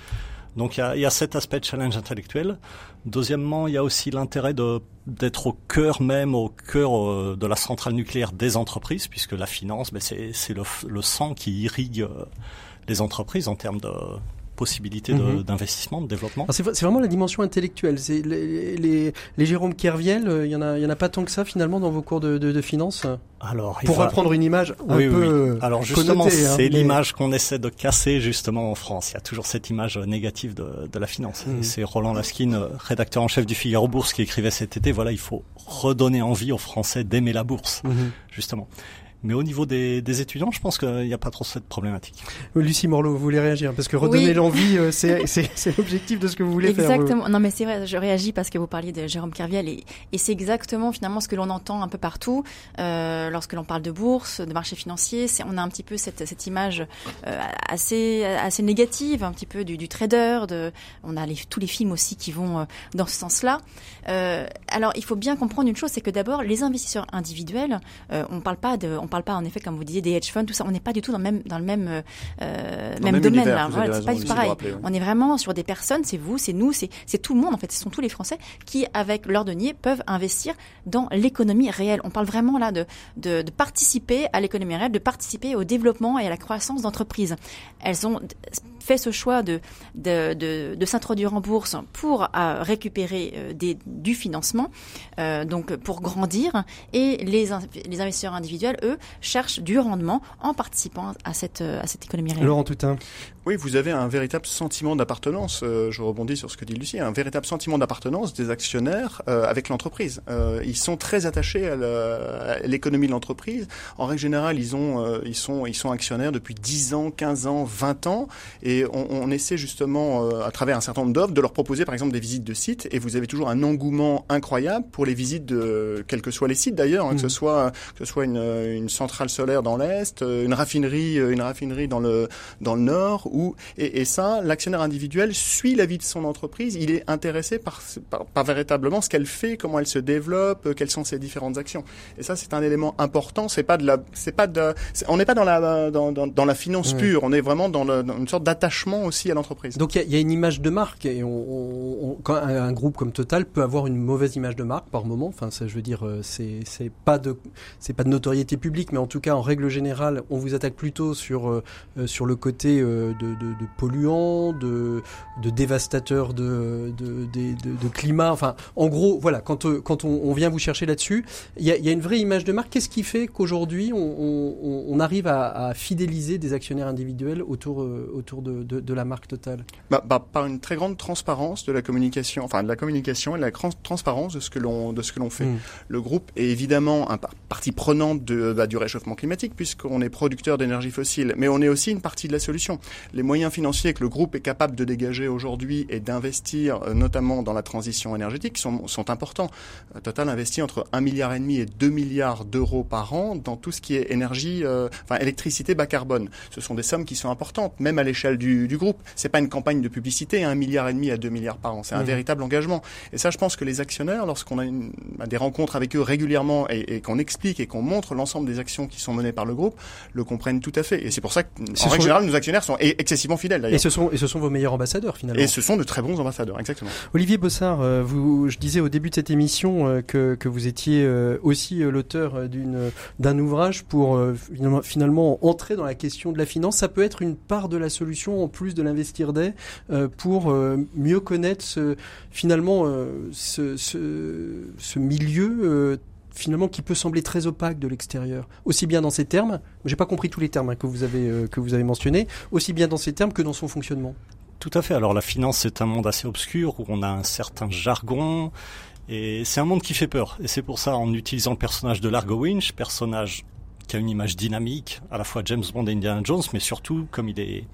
Donc il y a, cet aspect de challenge intellectuel. Deuxièmement, il y a aussi l'intérêt d'être au cœur même, au cœur euh, de la centrale nucléaire des entreprises, puisque la finance, ben, c'est le, le, sang qui irrigue euh, les entreprises en termes de possibilités mhm. d'investissement, de, développement. C'est vraiment la dimension intellectuelle. Les, les, les, Jérôme Kerviel, euh, il y en a, en pas tant que ça finalement dans vos cours de, de, de finance. Alors, pour reprendre une image un peu oui. Alors justement, hein, c'est l'image qu'on essaie de casser justement en France. Il y a toujours cette image négative de, de la finance. Mhm. C'est Roland Laskin, euh, rédacteur en chef du Figaro Bourse, qui écrivait cet été. Voilà, il faut redonner envie aux Français d'aimer la bourse, mhm. justement. Mais au niveau des, des étudiants, je pense qu'il n'y a pas trop cette problématique. Lucie Morlot, vous voulez réagir? Parce que redonner l'envie, euh, (laughs) c'est l'objectif de ce que vous voulez exactement. faire. Exactement. Non, mais c'est vrai, je réagis parce que vous parliez de Jérôme Kerviel et, et c'est exactement finalement ce que l'on entend un peu partout euh, lorsque l'on parle de bourse, de marché financier. On a un petit peu cette, cette image euh, assez, assez négative, un petit peu du, du trader. De, on a les, tous les films aussi qui vont euh, dans ce sens-là. Euh, alors, il faut bien comprendre une chose, c'est que d'abord, les investisseurs individuels, euh, on parle pas de, on parle pas en effet, comme vous disiez, des hedge funds, tout ça. On n'est pas du tout dans le même dans le même euh, même, domaine. Là. c'est pas du tout pareil. On est vraiment sur des personnes. C'est vous, c'est nous, c'est c'est tout le monde. En fait, ce sont tous les Français qui, avec leur denier, peuvent investir dans l'économie réelle. On parle vraiment là de de, de participer à l'économie réelle, de participer au développement et à la croissance d'entreprises. Elles ont fait ce choix de, s'introduire en bourse pour euh, récupérer euh, du financement, euh, donc pour grandir, et les, les investisseurs individuels, eux, cherchent du rendement en participant à cette, à cette économie réelle. Laurent Toutain. Oui, vous avez un véritable sentiment d'appartenance, je rebondis sur ce que dit Lucie, un véritable sentiment d'appartenance des actionnaires avec l'entreprise. ils sont très attachés à l'économie de l'entreprise. En règle générale, ils, ont, ils, sont, ils sont actionnaires depuis 10 ans, 15 ans, 20 ans, et on, on essaie justement, euh, à travers un certain nombre d'offres, de leur proposer par exemple des visites de sites. Et vous avez toujours un engouement incroyable pour les visites de quels que soient les sites d'ailleurs, hein, que ce mmh. soit que ce soit une, une centrale solaire dans l'est, euh, une raffinerie, euh, une raffinerie dans le dans le nord. Ou et, et ça, l'actionnaire individuel suit la vie de son entreprise. Il est intéressé par, par, par véritablement ce qu'elle fait, comment elle se développe, quelles sont ses différentes actions. Et ça, c'est un élément important. C'est pas de la, c'est pas de, on n'est pas dans la dans, dans, dans la finance mmh. pure. On est vraiment dans, le, dans une sorte attachement aussi à l'entreprise. Donc il y, y, a une image de marque et on, on, quand un, groupe comme Total peut avoir une mauvaise image de marque par moment. Enfin, ça, je veux dire, euh, c'est c'est pas de c'est pas de notoriété publique, mais en tout cas en règle générale, on vous attaque plutôt sur euh, euh, sur le côté de, de, de polluant, de de climat. Enfin, en gros, voilà, quand quand on, on vient vous chercher là-dessus, il y a, y a, une vraie image de marque. Qu'est-ce qui fait qu'aujourd'hui on, on, arrive à, à, fidéliser des actionnaires individuels autour autour de, la marque totale? Bah, bah, Par une très grande transparence de la communication, enfin de la communication et de la transparence de ce que l'on fait. Hmm. Le groupe est évidemment un partie prenante bah, du réchauffement climatique puisqu'on est producteur d'énergie fossile, mais on est aussi une partie de la solution. Les moyens financiers que le groupe est capable de dégager aujourd'hui et d'investir, euh, notamment dans la transition énergétique, sont, sont importants. Euh, Total investit entre 1 milliard et demi et 2 milliards d'euros par an dans tout ce qui est énergie, euh, enfin électricité bas carbone. Ce sont des sommes qui sont importantes, même à l'échelle du, du groupe. C'est pas une campagne de publicité, un milliard et demi à deux milliards par an. C'est un mmh. véritable engagement. Et ça, je pense que les actionnaires, lorsqu'on a une, bah, des rencontres avec eux régulièrement et, et qu'on explique et qu'on montre l'ensemble des actions qui sont menées par le groupe, le comprennent tout à fait. Et c'est pour ça qu'en règle générale, nos actionnaires sont excessivement fidèles. Et ce sont et ce sont vos meilleurs ambassadeurs finalement. Et ce sont de très bons ambassadeurs, exactement. Olivier Bossard, euh, vous, je disais au début de cette émission euh, que, que vous étiez euh, aussi l'auteur d'une d'un ouvrage pour finalement, finalement entrer dans la question de la finance. Ça peut être une part de la solution en plus de l'investir euh, pour mieux connaître ce, finalement ce, ce, ce, milieu finalement qui peut sembler très opaque de l'extérieur, aussi bien dans ces termes, j'ai pas compris tous les termes hein, que vous avez que vous avez mentionnés, aussi bien dans ces termes que dans son fonctionnement. Tout à fait. Alors la finance c'est un monde assez obscur où on a un certain jargon et c'est un monde qui fait peur. Et c'est pour ça en utilisant le personnage de Largo Winch, personnage qui a une image dynamique, à la fois James Bond et Indiana Jones, mais surtout comme il est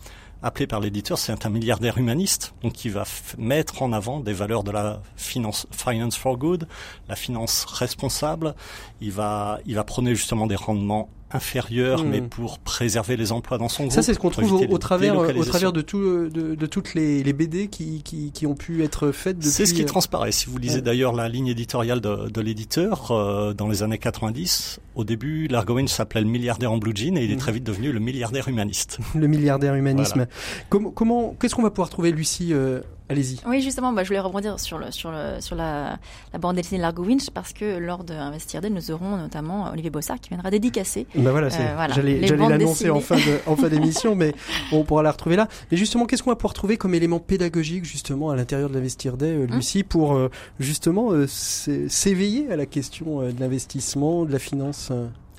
appelé par l'éditeur, c'est un milliardaire humaniste, donc qui va mettre en avant des valeurs de la finance, finance for good, la finance responsable. Il va, il va prôner justement des rendements inférieur, mais hmm. pour préserver les emplois dans son groupe. Ça, c'est ce qu'on trouve au, travers, au travers de, tout, de, de toutes les, les BD qui, qui, qui, ont pu être faites depuis... C'est ce qui euh, transparaît. Si vous lisez d'ailleurs la ligne éditoriale de, de l'éditeur, euh, dans les années 90, au début, Largowin s'appelait le milliardaire en blue jean et il est hmm. très vite devenu le milliardaire humaniste. (laughs) le milliardaire humanisme. Comment, comment qu'est-ce qu'on va pouvoir trouver, Lucie, euh, Allez-y. Oui, justement, bah, je voulais rebondir sur, le, sur, le, sur la, la bande dessinée Largo Winch parce que lors d'Investir Day, nous aurons notamment Olivier Bossard qui viendra dédicacer. Bah voilà, euh, j'allais l'annoncer en fin d'émission, mais (laughs) on pourra la retrouver là. Mais justement, qu'est-ce qu'on va pouvoir trouver comme élément pédagogique justement à l'intérieur de l'Investir Day, euh, hum. Lucie, pour euh, justement s'éveiller à la question de l'investissement, de la finance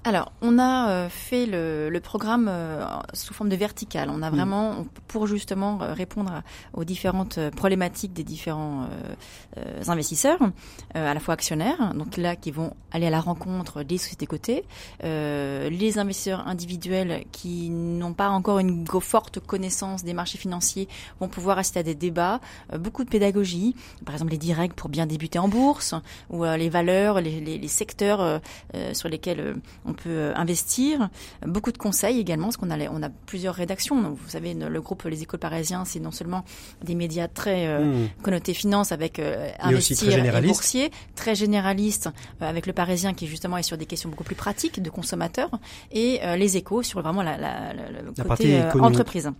alors, on a euh, fait le, le programme euh, sous forme de verticale. On a mm. vraiment, pour justement euh, répondre aux différentes problématiques des différents investisseurs, à la fois actionnaires, donc là qui vont aller à la rencontre des sociétés cotées, les investisseurs individuels qui n'ont pas encore une forte connaissance des marchés financiers vont pouvoir assister à des débats, beaucoup de pédagogie, par exemple les directs pour bien débuter en bourse, ou les valeurs, les, les, les secteurs sur lesquels on peut investir. Beaucoup de conseils également, parce qu'on a, on a plusieurs rédactions. Donc, vous savez, le groupe Les Écoles Parisiens, c'est non seulement des médias très hmm. connotés finance avec investir très et boursier, très généraliste avec le Parisien qui justement est sur des questions beaucoup plus pratiques de consommateurs et les Échos sur vraiment la, la, le côté entreprise.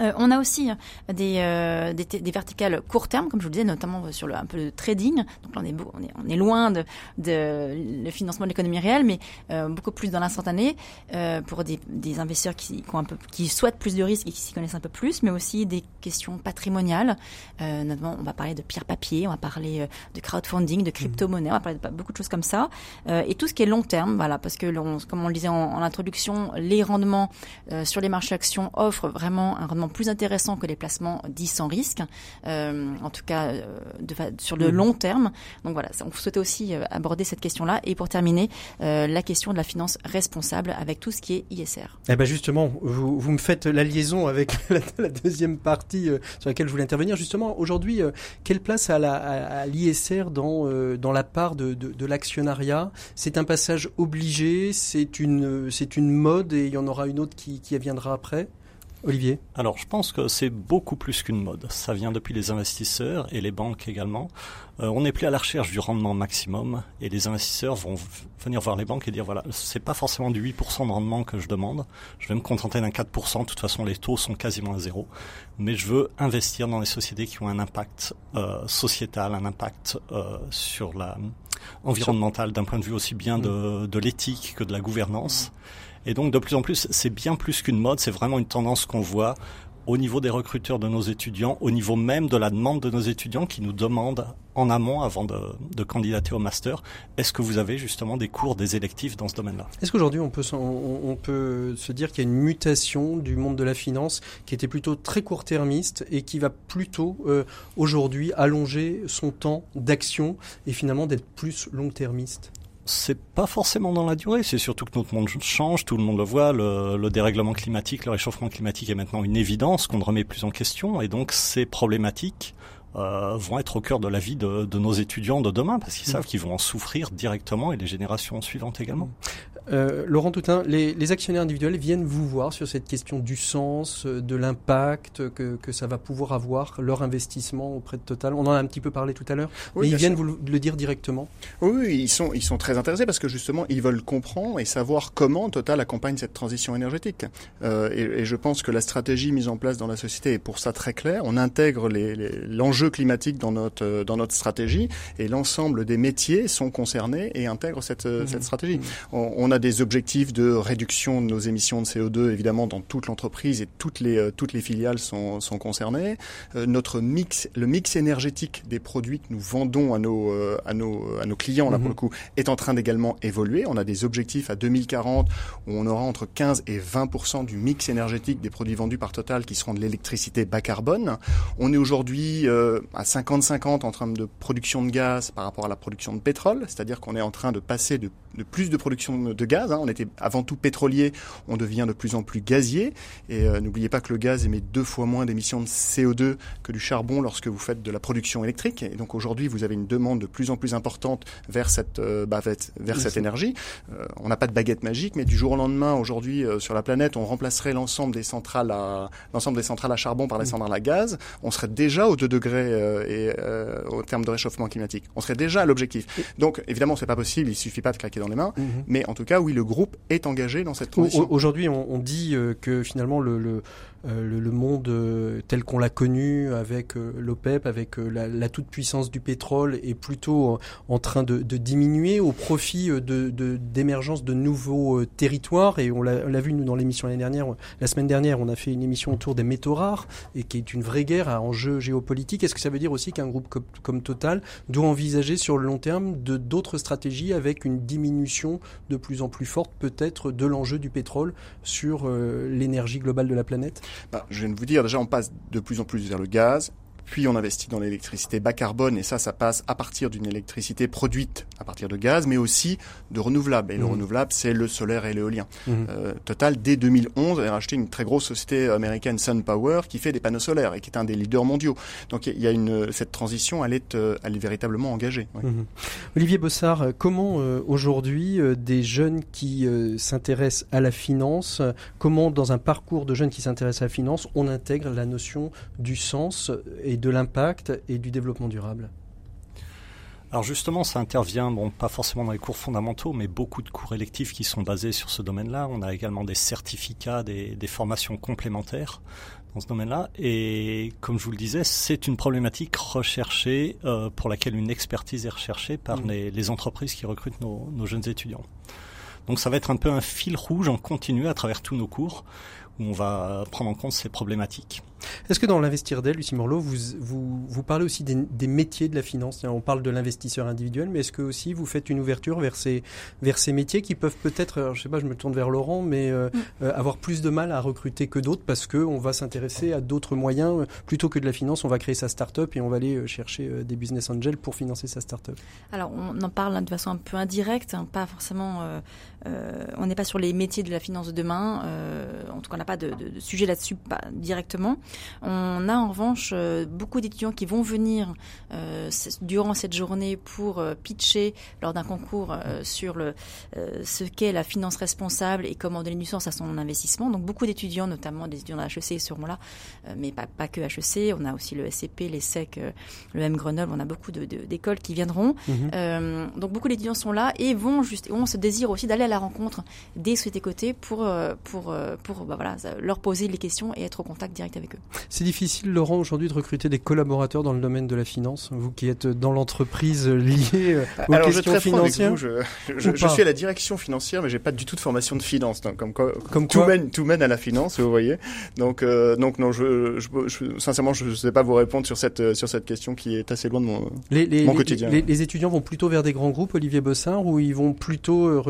Euh, on a aussi des, euh, des, verticales court terme, comme je vous le disais, notamment sur le, un peu de trading. Donc là, on est, loin de, le financement de l'économie réelle, mais euh, beaucoup plus dans l'instantané euh, pour des, investisseurs qui, souhaitent plus de risques et qui s'y connaissent un peu plus, mais aussi des questions patrimoniales. Euh, notamment, on va parler de pierre papier, on va parler de crowdfunding, de crypto-monnaie, on va parler de beaucoup de choses comme ça. et tout ce qui est long terme, voilà, parce que comme on le disait en, en introduction, les rendements sur les marchés actions offrent vraiment un rendement plus intéressant que les placements dits sans risque, euh, en tout cas euh, de, sur le long terme. Donc voilà, on souhaitait aussi euh, aborder cette question-là. Et pour terminer, la question de la finance responsable avec tout ce qui est ISR. Eh ben justement, vous, vous me faites la liaison avec (laughs) la, deuxième partie sur laquelle je voulais intervenir. Justement, aujourd'hui, quelle place a l'ISR dans, dans la part de, de, de l'actionnariat? C'est un passage obligé, c'est une, c'est une mode et il y en aura une autre qui, qui viendra après? Olivier Alors, je pense que c'est beaucoup plus qu'une mode. Ça vient depuis les investisseurs et les banques également. Euh, on n'est plus à la recherche du rendement maximum et les investisseurs vont venir voir les banques et dire voilà, c'est pas forcément du 8% de rendement que je demande. Je vais me contenter d'un 4%. De toute façon, les taux sont quasiment à zéro. Mais je veux investir dans des sociétés qui ont un impact euh, sociétal, un impact euh, sur la environnemental d'un point de vue aussi bien de, de l'éthique que de la gouvernance. Et donc de plus en plus, c'est bien plus qu'une mode, c'est vraiment une tendance qu'on voit au niveau des recruteurs de nos étudiants, au niveau même de la demande de nos étudiants qui nous demandent en amont, avant de, candidater au master, est-ce que vous avez justement des cours, des électifs dans ce domaine-là? Est-ce qu'aujourd'hui on peut, on, peut se dire qu'il y a une mutation du monde de la finance qui était plutôt très court-termiste et qui va plutôt euh, aujourd'hui allonger son temps d'action et finalement d'être plus long-termiste? C'est pas forcément dans la durée, c'est surtout que notre monde change, tout le monde le voit, le, le, dérèglement climatique, le réchauffement climatique est maintenant une évidence qu'on ne remet plus en question, et donc ces problématiques euh, vont être au cœur de la vie de, de nos étudiants de demain, parce qu'ils mm. savent qu'ils vont en souffrir directement, et les générations suivantes également. Euh, Laurent Toutin, les, les, actionnaires individuels viennent vous voir sur cette question du sens, euh, de l'impact que, que, ça va pouvoir avoir, leur investissement auprès de Total. On en a un petit peu parlé tout à l'heure, mais ils viennent vous le, dire directement. Oui, ils sont, ils sont très intéressés parce que justement, ils veulent comprendre et savoir comment Total accompagne cette transition énergétique. Euh, et, et, je pense que la stratégie mise en place dans la société est pour ça très claire. On intègre l'enjeu les, climatique dans notre, dans notre stratégie et l'ensemble des métiers sont concernés et intègrent cette, mmh. cette stratégie. Mmh. On, on a des objectifs de réduction de nos émissions de CO2 évidemment dans toute l'entreprise et toutes les euh, toutes les filiales sont, sont concernées. Euh, notre mix, le mix énergétique des produits que nous vendons à nos euh, à nos à nos clients là pour mhm. le coup est en train d'également évoluer. On a des objectifs à 2040 où on aura entre 15 et 20% du mix énergétique des produits vendus par Total qui seront de l'électricité bas carbone. On est aujourd'hui à 50-50 en termes de production de gaz par rapport à la production de pétrole, c'est-à-dire qu'on est en train de passer de, de plus de production de gaz. Hein. On était avant tout pétrolier, on devient de plus en plus gazier. Et euh, n'oubliez pas que le gaz émet deux fois moins d'émissions de CO2 que du charbon lorsque vous faites de la production électrique. Et donc aujourd'hui, vous avez une demande de plus en plus importante vers cette, euh, bah, vers cette énergie. Euh, on n'a pas de baguette magique, mais du jour au lendemain, aujourd'hui, sur la planète, on remplacerait l'ensemble des centrales à l'ensemble des centrales à charbon par les centrales à gaz. On serait déjà aux 2 degrés et au terme de réchauffement climatique. On serait déjà à l'objectif. Donc évidemment, c'est pas possible. Il suffit pas de claquer dans les mains. Mhm. Mais en tout cas, oui, le groupe est engagé dans cette transition. Aujourd'hui, on, on, dit euh, que finalement le, le, monde euh, tel qu'on l'a connu avec euh, l'OPEP, avec la, toute-puissance du pétrole est plutôt en train de, diminuer au profit de, d'émergence de, nouveaux territoires. Et on l'a, vu nous dans l'émission l'année dernière, la semaine dernière, on a fait une émission autour des métaux rares et qui est une vraie guerre à enjeu géopolitique. Est-ce que ça veut dire aussi qu'un groupe comme, Total doit envisager sur le long terme de d'autres stratégies avec une diminution de plus en plus forte peut-être de l'enjeu du pétrole sur l'énergie globale de la planète? Bah, Je viens de vous dire, déjà, on passe de plus en plus vers le gaz, puis on investit dans l'électricité bas carbone, et ça, ça passe à partir d'une électricité produite à partir de gaz, mais aussi de renouvelables. Et le mmh. renouvelable, c'est le solaire et l'éolien. Mmh. Euh, Total, dès 2011, a racheté une très grosse société américaine, SunPower, qui fait des panneaux solaires et qui est un des leaders mondiaux. Donc il y a une, cette transition, elle est, euh, elle est véritablement engagée. Mmh. Olivier Bossard, comment euh, aujourd'hui des jeunes qui s'intéressent à la finance, comment dans un parcours de jeunes qui s'intéressent à la finance, on intègre la notion du sens et de l'impact et du développement durable alors justement, ça intervient, bon, pas forcément dans les cours fondamentaux, mais beaucoup de cours électifs qui sont basés sur ce domaine-là. On a également des certificats, des, formations complémentaires dans ce domaine-là. Et comme je vous le disais, c'est une problématique recherchée, euh, pour laquelle une expertise est recherchée par mmh. les, entreprises qui recrutent nos, nos jeunes étudiants. Donc ça va être un peu un fil rouge en continu à travers tous nos cours où on va prendre en compte ces problématiques. Est-ce que dans l'investir d'elle, Lucie Morlot, vous, vous, vous parlez aussi des, des, métiers de la finance? On parle de l'investisseur individuel, mais est-ce que aussi vous faites une ouverture vers ces, vers ces métiers qui peuvent peut-être, je sais pas, je me tourne vers Laurent, mais euh, mm. euh, avoir plus de mal à recruter que d'autres parce qu'on va s'intéresser à d'autres moyens plutôt que de la finance. On va créer sa start-up et on va aller euh, chercher des business angels pour financer sa start-up? Alors on en parle de façon un peu indirecte, hein, pas forcément. On n'est pas sur les métiers de la finance de demain. en tout cas, on n'a pas de, de, de sujet là-dessus directement. On a en revanche euh, beaucoup d'étudiants qui vont venir euh, durant cette journée pour euh, pitcher lors d'un concours sur le, ce qu'est la finance responsable et comment donner du sens à son investissement. Donc beaucoup d'étudiants, notamment des étudiants de HEC, seront là, mais pas, pas, que HEC. On a aussi le SCP, les SEC, le M Grenoble. On a beaucoup d'écoles de, qui viendront. Mhm. donc beaucoup d'étudiants sont là et vont juste, ont ce désir aussi d'aller à la rencontre des sociétés cotées pour pour pour bah voilà leur poser les questions et être au contact direct avec eux. C'est difficile, Laurent, aujourd'hui de recruter des collaborateurs dans le domaine de la finance, vous qui êtes dans l'entreprise liée euh, aux Alors, questions je financières. je, je, je suis à la direction financière, mais j'ai pas du tout de formation de finance. Donc, comme quoi, comme tout, mène, tout mène à la finance, vous voyez. Donc, euh, donc non, je, je, sincèrement, je ne sais pas vous répondre sur cette, sur cette question qui est assez loin de mon, les, les, mon quotidien. Les, les, étudiants vont plutôt vers des grands groupes, Olivier Bossard, ou ils vont plutôt euh,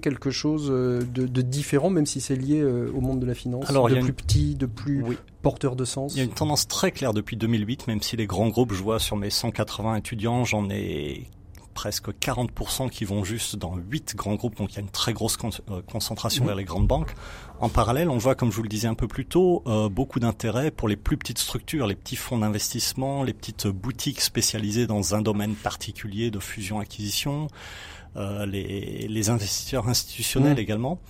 quelque chose de, de différent, même si c'est lié au monde de la finance, Alors, de plus petit, de plus oui. porteur de sens. Il y a une tendance très claire depuis 2008, même si les grands groupes, je vois sur mes 180 étudiants, j'en ai presque 40% qui vont juste dans 8 grands groupes, donc il y a une très grosse euh, concentration vers les grandes banques. En parallèle, on voit, comme je vous le disais un peu plus tôt, euh, beaucoup d'intérêt pour les plus petites structures, les petits fonds d'investissement, les petites boutiques spécialisées dans un domaine particulier de fusion-acquisition, euh, les, les, investisseurs institutionnels mmh. également.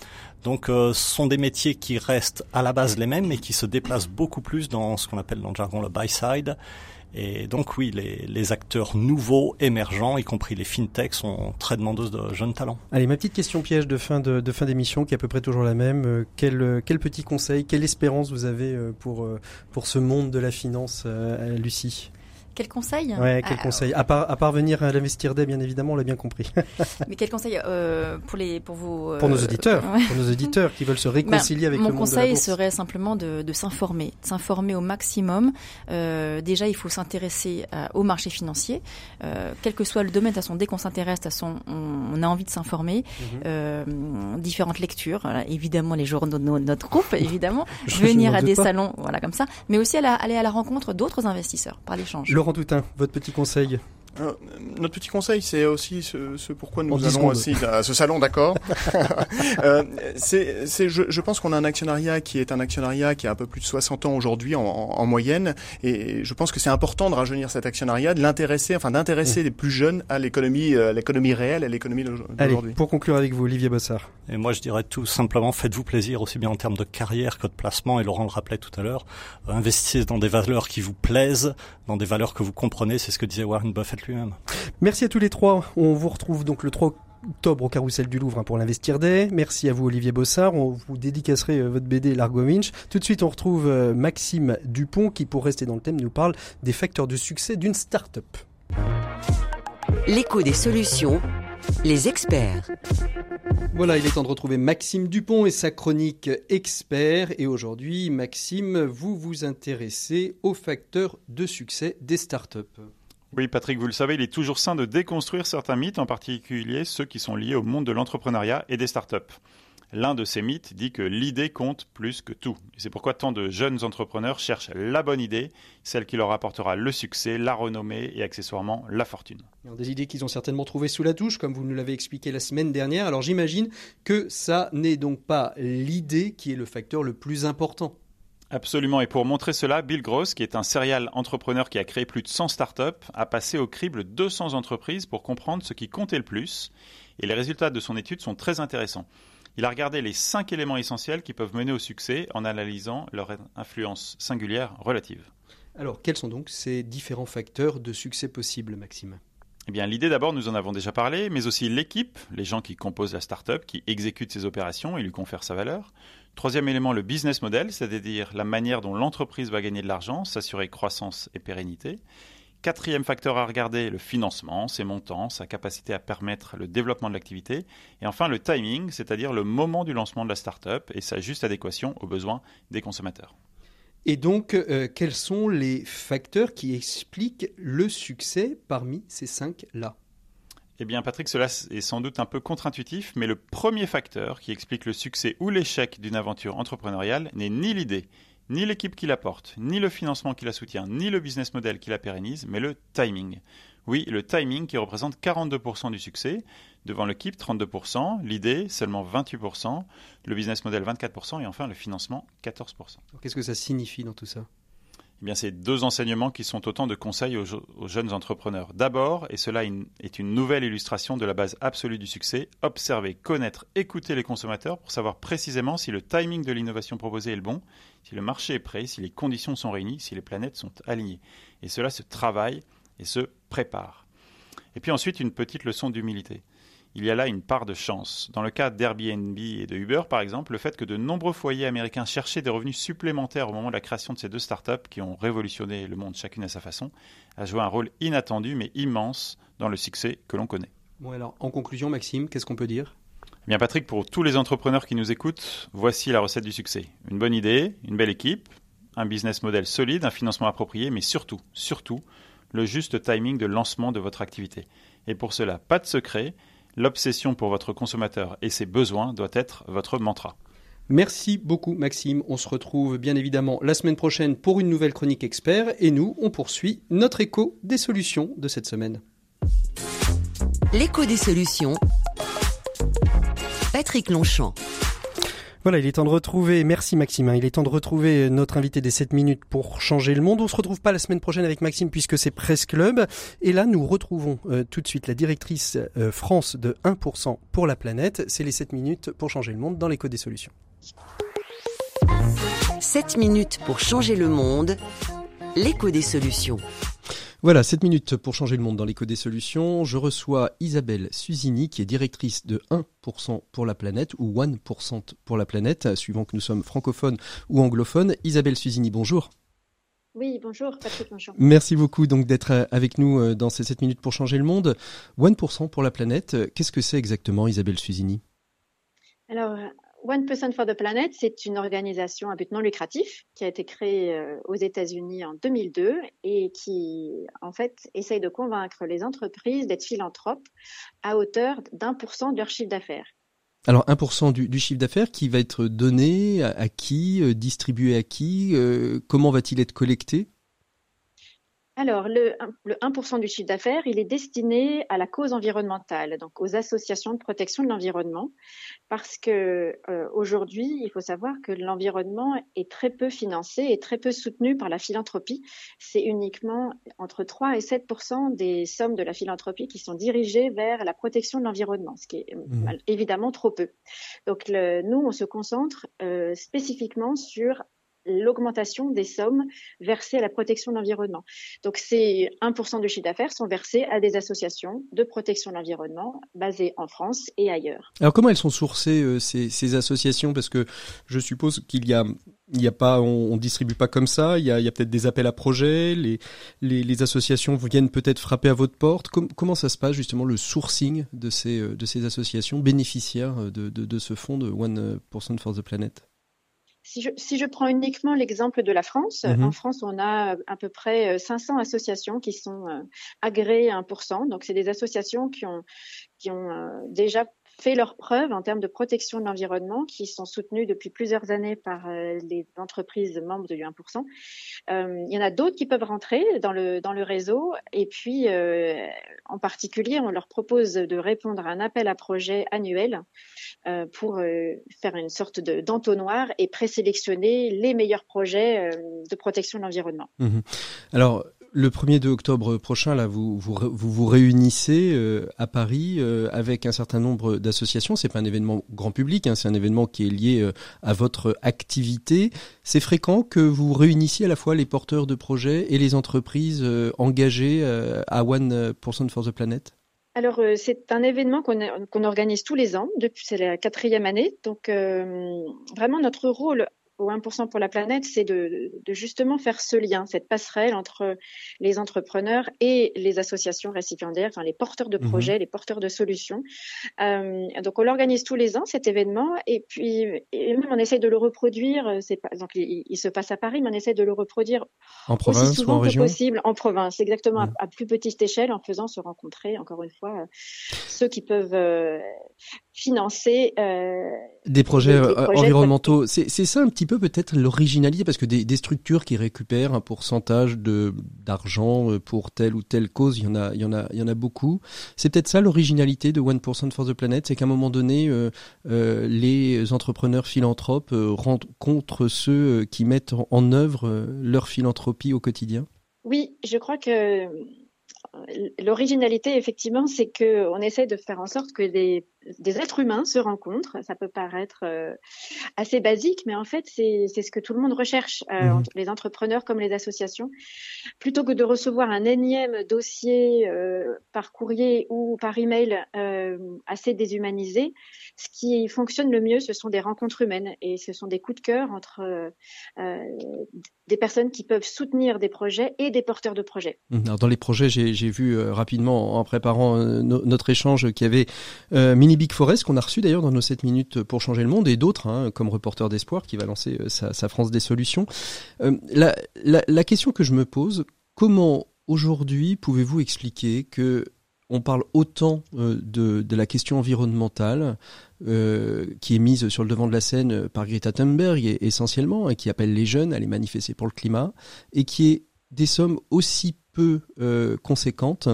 Donc euh, ce sont des métiers qui restent à la base les mêmes, mais qui se déplacent beaucoup plus dans ce qu'on appelle dans le jargon le buy side. Et donc oui, les, les, acteurs nouveaux, émergents, y compris les fintechs, sont très demandeuses de jeunes talents. Allez, ma petite question piège de fin de, de fin d'émission, qui est à peu près toujours la même. Euh, quel, quel petit conseil, quelle espérance vous avez euh, pour, pour ce monde de la finance, Lucie? Quel conseil? Ouais, quel ah, conseil? à, part, à parvenir à l'investir des, bien évidemment, on l'a bien compris. (laughs) Mais quel conseil euh, pour les pour vos pour nos euh, auditeurs, pour nos auditeurs qui veulent se réconcilier avec le monde Mon conseil serait simplement de, de s'informer, s'informer au maximum. Euh, déjà, il faut s'intéresser au marché financier, euh, quel que soit le domaine. De toute façon, dès qu'on s'intéresse, de toute façon, on, a envie de s'informer. Mhm. Euh, différentes lectures, évidemment les journaux de notre groupe, (laughs) évidemment, venir à des salons, voilà comme ça, mais aussi aller à la rencontre d'autres investisseurs par l'échange. Toutain, votre petit conseil euh, notre petit conseil, c'est aussi ce, ce, pourquoi nous allons aussi à ce salon, d'accord. (laughs) euh, c'est, c'est, je, je, pense qu'on a un actionnariat qui est un actionnariat qui a un peu plus de 60 ans aujourd'hui en, en, moyenne, et je pense que c'est important de rajeunir cet actionnariat, de l'intéresser, enfin d'intéresser mmh. les plus jeunes à l'économie, à l'économie réelle, à l'économie d'aujourd'hui. Pour conclure avec vous, Olivier Bossard. Et moi, je dirais tout simplement, faites-vous plaisir aussi bien en termes de carrière que de placement. Et Laurent le rappelait tout à l'heure, investissez dans des valeurs qui vous plaisent, dans des valeurs que vous comprenez. C'est ce que disait Warren Buffett lui-même. Merci à tous les trois. On vous retrouve donc le 3 octobre au Carrousel du Louvre hein, pour l'Investir Day. Merci à vous Olivier Bossard. On vous dédicacerait euh, votre BD Largo Winch. Tout de suite, on retrouve euh, Maxime Dupont qui, pour rester dans le thème, nous parle des facteurs de succès d'une start-up. L'écho des solutions, les experts. Voilà, il est temps de retrouver Maxime Dupont et sa chronique expert. Et aujourd'hui, Maxime, vous vous intéressez aux facteurs de succès des startups. Oui, Patrick, vous le savez, il est toujours sain de déconstruire certains mythes, en particulier ceux qui sont liés au monde de l'entrepreneuriat et des startups. L'un de ces mythes dit que l'idée compte plus que tout. c'est pourquoi tant de jeunes entrepreneurs cherchent la bonne idée, celle qui leur apportera le succès, la renommée et accessoirement la fortune. Des idées qu'ils ont certainement trouvées sous la douche, comme vous nous l'avez expliqué la semaine dernière. Alors j'imagine que ça n'est donc pas l'idée qui est le facteur le plus important. Absolument. Et pour montrer cela, Bill Gross, qui est un serial entrepreneur qui a créé plus de 100 startups, a passé au crible 200 entreprises pour comprendre ce qui comptait le plus. Et les résultats de son étude sont très intéressants. Il a regardé les cinq éléments essentiels qui peuvent mener au succès en analysant leur influence singulière relative. Alors, quels sont donc ces différents facteurs de succès possibles, Maxime? Eh bien, l'idée d'abord, nous en avons déjà parlé, mais aussi l'équipe, les gens qui composent la start-up, qui exécutent ses opérations et lui confèrent sa valeur. Troisième élément, le business model, c'est-à-dire la manière dont l'entreprise va gagner de l'argent, s'assurer croissance et pérennité. Quatrième facteur à regarder, le financement, ses montants, sa capacité à permettre le développement de l'activité. Et enfin, le timing, c'est-à-dire le moment du lancement de la start-up et sa juste adéquation aux besoins des consommateurs. Et donc, euh, quels sont les facteurs qui expliquent le succès parmi ces cinq-là? Eh bien, Patrick, cela est sans doute un peu contre-intuitif, mais le premier facteur qui explique le succès ou l'échec d'une aventure entrepreneuriale n'est ni l'idée, ni l'équipe qui la porte, ni le financement qui la soutient, ni le business model qui la pérennise, mais le timing. Oui, le timing qui représente 42% du succès, devant l'équipe 32%, l'idée seulement 28%, le business model 24% et enfin le financement 14%. Qu'est-ce que ça signifie dans tout ça? Eh c'est deux enseignements qui sont autant de conseils aux, jeunes entrepreneurs. D'abord, et cela est une nouvelle illustration de la base absolue du succès, observer, connaître, écouter les consommateurs pour savoir précisément si le timing de l'innovation proposée est le bon, si le marché est prêt, si les conditions sont réunies, si les planètes sont alignées. Et cela se travaille et se prépare. Et puis ensuite, une petite leçon d'humilité il y a là une part de chance. Dans le cas d'Airbnb et de Uber, par exemple, le fait que de nombreux foyers américains cherchaient des revenus supplémentaires au moment de la création de ces deux startups qui ont révolutionné le monde chacune à sa façon, a joué un rôle inattendu mais immense dans le succès que l'on connaît. Bon alors, en conclusion, Maxime, qu'est-ce qu'on peut dire? Eh bien Patrick, pour tous les entrepreneurs qui nous écoutent, voici la recette du succès. Une bonne idée, une belle équipe, un business model solide, un financement approprié, mais surtout, surtout, le juste timing de lancement de votre activité. Et pour cela, pas de secret, L'obsession pour votre consommateur et ses besoins doit être votre mantra. Merci beaucoup Maxime. On se retrouve bien évidemment la semaine prochaine pour une nouvelle chronique expert et nous, on poursuit notre écho des solutions de cette semaine. L'écho des solutions. Patrick Longchamp. Voilà, il est temps de retrouver, merci Maxime, hein. il est temps de retrouver notre invité des 7 minutes pour changer le monde. On se retrouve pas la semaine prochaine avec Maxime puisque c'est Presse Club. Et là, nous retrouvons euh, tout de suite la directrice euh, France de 1% pour la planète. C'est les 7 minutes pour changer le monde dans l'écho des solutions. 7 minutes pour changer le monde, l'écho des solutions. Voilà, 7 minutes pour changer le monde dans l'éco des solutions. Je reçois Isabelle Susini, qui est directrice de 1% pour la planète, ou 1% pour la planète, suivant que nous sommes francophones ou anglophones. Isabelle Susini, bonjour. Oui, bonjour Patrick Manchon. Merci beaucoup donc d'être euh, avec nous euh, dans ces 7 minutes pour changer le monde. 1% pour la planète, qu'est-ce que c'est exactement Isabelle Susini? Alors, One Person for the Planet, c'est une organisation à but non lucratif qui a été créée euh, aux États-Unis en 2002 et qui, en fait, essaye de convaincre les entreprises d'être philanthropes à hauteur d'un pour cent de leur chiffre d'affaires. Alors 1% du, du chiffre d'affaires qui va être donné à, qui, euh, distribué à qui, euh, comment va-t-il être collecté? Alors, le, 1% du chiffre d'affaires, il est destiné à la cause environnementale, donc aux associations de protection de l'environnement, parce que euh, aujourd'hui, il faut savoir que l'environnement est très peu financé et très peu soutenu par la philanthropie. C'est uniquement entre 3 et 7% des sommes de la philanthropie qui sont dirigées vers la protection de l'environnement, ce qui est mmh. évidemment trop peu. Donc, nous, on se concentre euh, spécifiquement sur l'augmentation des sommes versées à la protection de l'environnement. Donc, ces 1% du chiffre d'affaires sont versés à des associations de protection de l'environnement basées en France et ailleurs. Alors, comment elles sont sourcées, euh, ces, associations? Parce que je suppose qu'il y a il y a pas, on, distribue pas comme ça. Il y a, peut-être des appels à projets. Les, les, associations viennent peut-être frapper à votre porte. comment ça se passe justement le sourcing de ces, ces associations bénéficiaires de, de, de ce fonds de One Person for the Planet? Si je, si je, prends uniquement l'exemple de la France, mhm. en France, on a à peu près 500 euh, associations qui sont euh, agréées à 1%. Donc, c'est des associations qui ont, qui ont euh, déjà fait leurs preuves en termes de protection de l'environnement, qui sont soutenus depuis plusieurs années par les entreprises membres de U1%. il y en a d'autres qui peuvent rentrer dans le, réseau. Et puis, en particulier, on leur propose de répondre à un appel à projet annuel pour faire une sorte d'entonnoir et présélectionner les meilleurs projets de protection de l'environnement. Mmh Alors, le 1er de octobre prochain, là, vous vous, vous, réunissez euh, à Paris euh, avec un certain nombre d'associations. C'est pas un événement grand public, hein, c'est un événement qui est lié euh, à votre activité. C'est fréquent que vous réunissiez à la fois les porteurs de projets et les entreprises engagées à One Person for the Planet? Alors, c'est un événement qu'on organise tous les ans, depuis c'est la quatrième année. Donc, vraiment, notre rôle au 1% pour la planète, c'est de, de, justement faire ce lien, cette passerelle entre les entrepreneurs et les associations récipiendaires, enfin les porteurs de mhm. projets, les porteurs de solutions. Euh, donc on l'organise tous les ans cet événement et puis et même on essaie de le reproduire. C'est pas donc il, se passe à Paris, mais on essaie de le reproduire en province aussi souvent ou en région? possible en province, exactement mhm. à, plus petite échelle, en faisant se rencontrer encore une fois ceux qui peuvent euh, financer euh, des projets, euh, environnementaux. C'est ça un petit peu peut-être l'originalité, parce que des, des, structures qui récupèrent un pourcentage de d'argent euh, pour telle ou telle cause, il y en a, il y en a, il y en a beaucoup. C'est peut-être ça l'originalité de One Percent for the Planet, c'est qu'à un moment donné, euh, les entrepreneurs philanthropes rencontrent ceux qui mettent en œuvre leur philanthropie au quotidien. Oui, je crois que l'originalité, effectivement, c'est que on essaie de faire en sorte que des, des êtres humains se rencontrent. Ça peut paraître euh, assez basique, mais en fait, c'est ce que tout le monde recherche, euh, mmh. les entrepreneurs comme les associations. Plutôt que de recevoir un énième dossier euh, par courrier ou par email assez déshumanisé, ce qui fonctionne le mieux, ce sont des rencontres humaines et ce sont des coups de cœur entre des personnes qui peuvent soutenir des projets et des porteurs de projets. Mmh. Alors dans les projets, j'ai vu rapidement en préparant notre échange qu'il y avait Mini Big Forest qu'on a reçu d'ailleurs dans nos 7 minutes pour changer le monde et d'autres hein, comme reporter d'espoir qui va lancer sa, sa, France des solutions. La, la, la question que je me pose, comment aujourd'hui pouvez-vous expliquer que on parle autant de, de, la question environnementale euh, qui est mise sur le devant de la scène par Greta Thunberg essentiellement, et qui appelle les jeunes à aller manifester pour le climat, et qui est des sommes aussi peu euh, conséquentes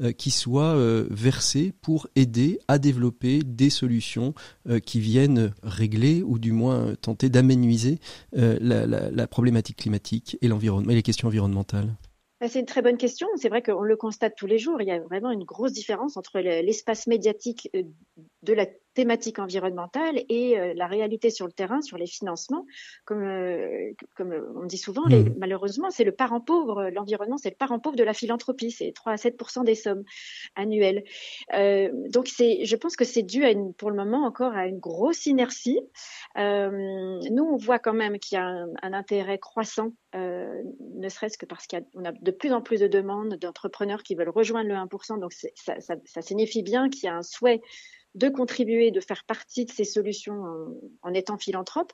euh, qui soient euh, versées pour aider à développer des solutions qui viennent régler ou du moins tenter d'aménuiser la, la, problématique climatique et l'environnement et les questions environnementales. Bah, c'est une très bonne question. C'est vrai qu'on le constate tous les jours. Il y a vraiment une grosse différence entre l'espace médiatique de la thématique environnementale et euh, la réalité sur le terrain, sur les financements. Comme, euh, comme on dit souvent, les, mmh. malheureusement, c'est le parent pauvre, l'environnement, c'est le parent pauvre de la philanthropie, c'est 3 à 7 des sommes annuelles. Euh, donc, c'est, je pense que c'est dû à une, pour le moment encore à une grosse inertie. nous, on voit quand même qu'il y a un, un intérêt croissant, ne serait-ce que parce qu'on a, a, de plus en plus de demandes d'entrepreneurs qui veulent rejoindre le 1%. Donc, ça, ça, ça signifie bien qu'il y a un souhait de contribuer, de faire partie de ces solutions en, étant philanthrope.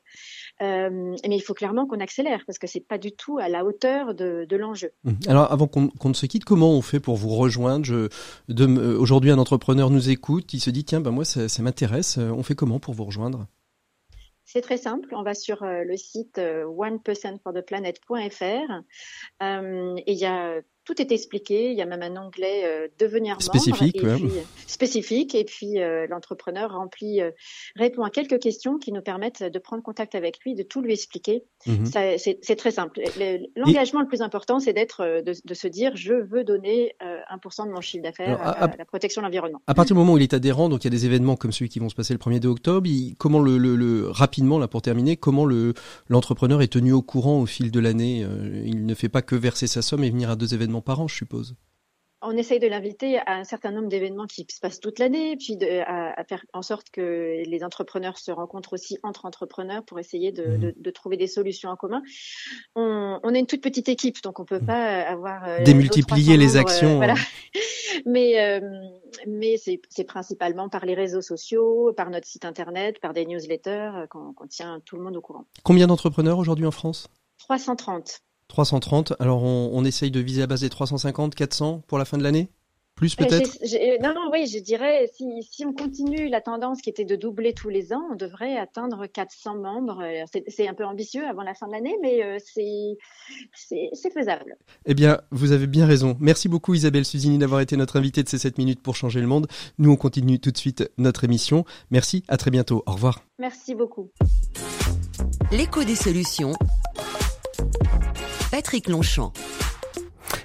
Euh, mais il faut clairement qu'on accélère parce que c'est pas du tout à la hauteur de, l'enjeu. Mmh. Alors avant qu'on ne se quitte, comment on fait pour vous rejoindre? Je, Aujourd'hui, un entrepreneur nous écoute, il se dit tiens, ben moi ça, ça m'intéresse. On fait comment pour vous rejoindre? C'est très simple. On va sur euh, le site euh, onepercentfortheplanet.fr euh, et il y a tout est expliqué. Il y a même un onglet euh, devenir membre spécifique, et puis, spécifique. Et puis euh, l'entrepreneur remplit, euh, répond à quelques questions qui nous permettent de prendre contact avec lui, de tout lui expliquer. Mhm. C'est très simple. L'engagement le plus important, c'est d'être, de, de, se dire, je veux donner 1% de mon chiffre d'affaires à, la protection de l'environnement. À partir du moment où il est adhérent, donc il y a des événements comme celui qui vont se passer le 1er octobre. comment le, le, le, rapidement là pour terminer, comment le l'entrepreneur est tenu au courant au fil de l'année Il ne fait pas que verser sa somme et venir à deux événements par an, je suppose. On essaye de l'inviter à un certain nombre d'événements qui se passent toute l'année, puis de, à, faire en sorte que les entrepreneurs se rencontrent aussi entre entrepreneurs pour essayer de, mmh. trouver des solutions en commun. On, est une toute petite équipe, donc on peut mmh. pas avoir euh, démultiplier les actions. voilà. (laughs) mais euh, mais c'est principalement par les réseaux sociaux, par notre site internet, par des newsletters euh, qu'on tient tout le monde au courant. Combien d'entrepreneurs aujourd'hui en France? 330. 330. Alors on, on, essaye de viser à base des 350, 400 pour la fin de l'année? Plus peut-être? Non, non, oui, je dirais, si, si, on continue la tendance qui était de doubler tous les ans, on devrait atteindre 400 membres. C'est un peu ambitieux avant la fin de l'année, mais euh, c'est faisable. Eh bien, vous avez bien raison. Merci beaucoup Isabelle Suzini d'avoir été notre invitée de ces 7 minutes pour changer le monde. Nous, on continue tout de suite notre émission. Merci, à très bientôt. Au revoir. Merci beaucoup. L'écho des solutions. Patrick Longchamp.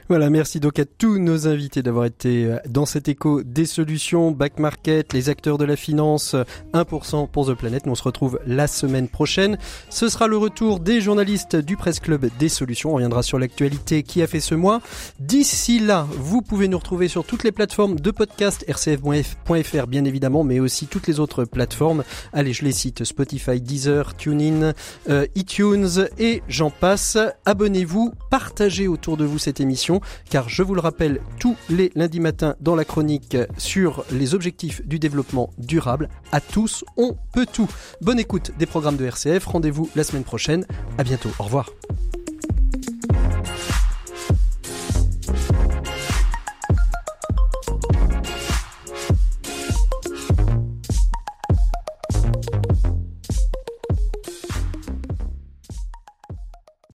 Voilà, merci donc à tous nos invités d'avoir été euh, dans cet écho des solutions, back market, les acteurs de la finance, 1% pour The Planet. Nous on se retrouve la semaine prochaine. Ce sera le retour des journalistes du Presse Club des solutions. On reviendra sur l'actualité qui a fait ce mois. D'ici là, vous pouvez nous retrouver sur toutes les plateformes de podcast, rcf.fr bien évidemment, mais aussi toutes les autres plateformes. Allez, je les cite, Spotify, Deezer, TuneIn, euh, iTunes et j'en passe. Abonnez-vous, partagez autour de vous cette car je vous le rappelle, tous les lundis matins dans la chronique sur les objectifs du développement durable, à tous, on peut tout. Bonne écoute des programmes de RCF, rendez-vous la semaine prochaine, à bientôt, au revoir.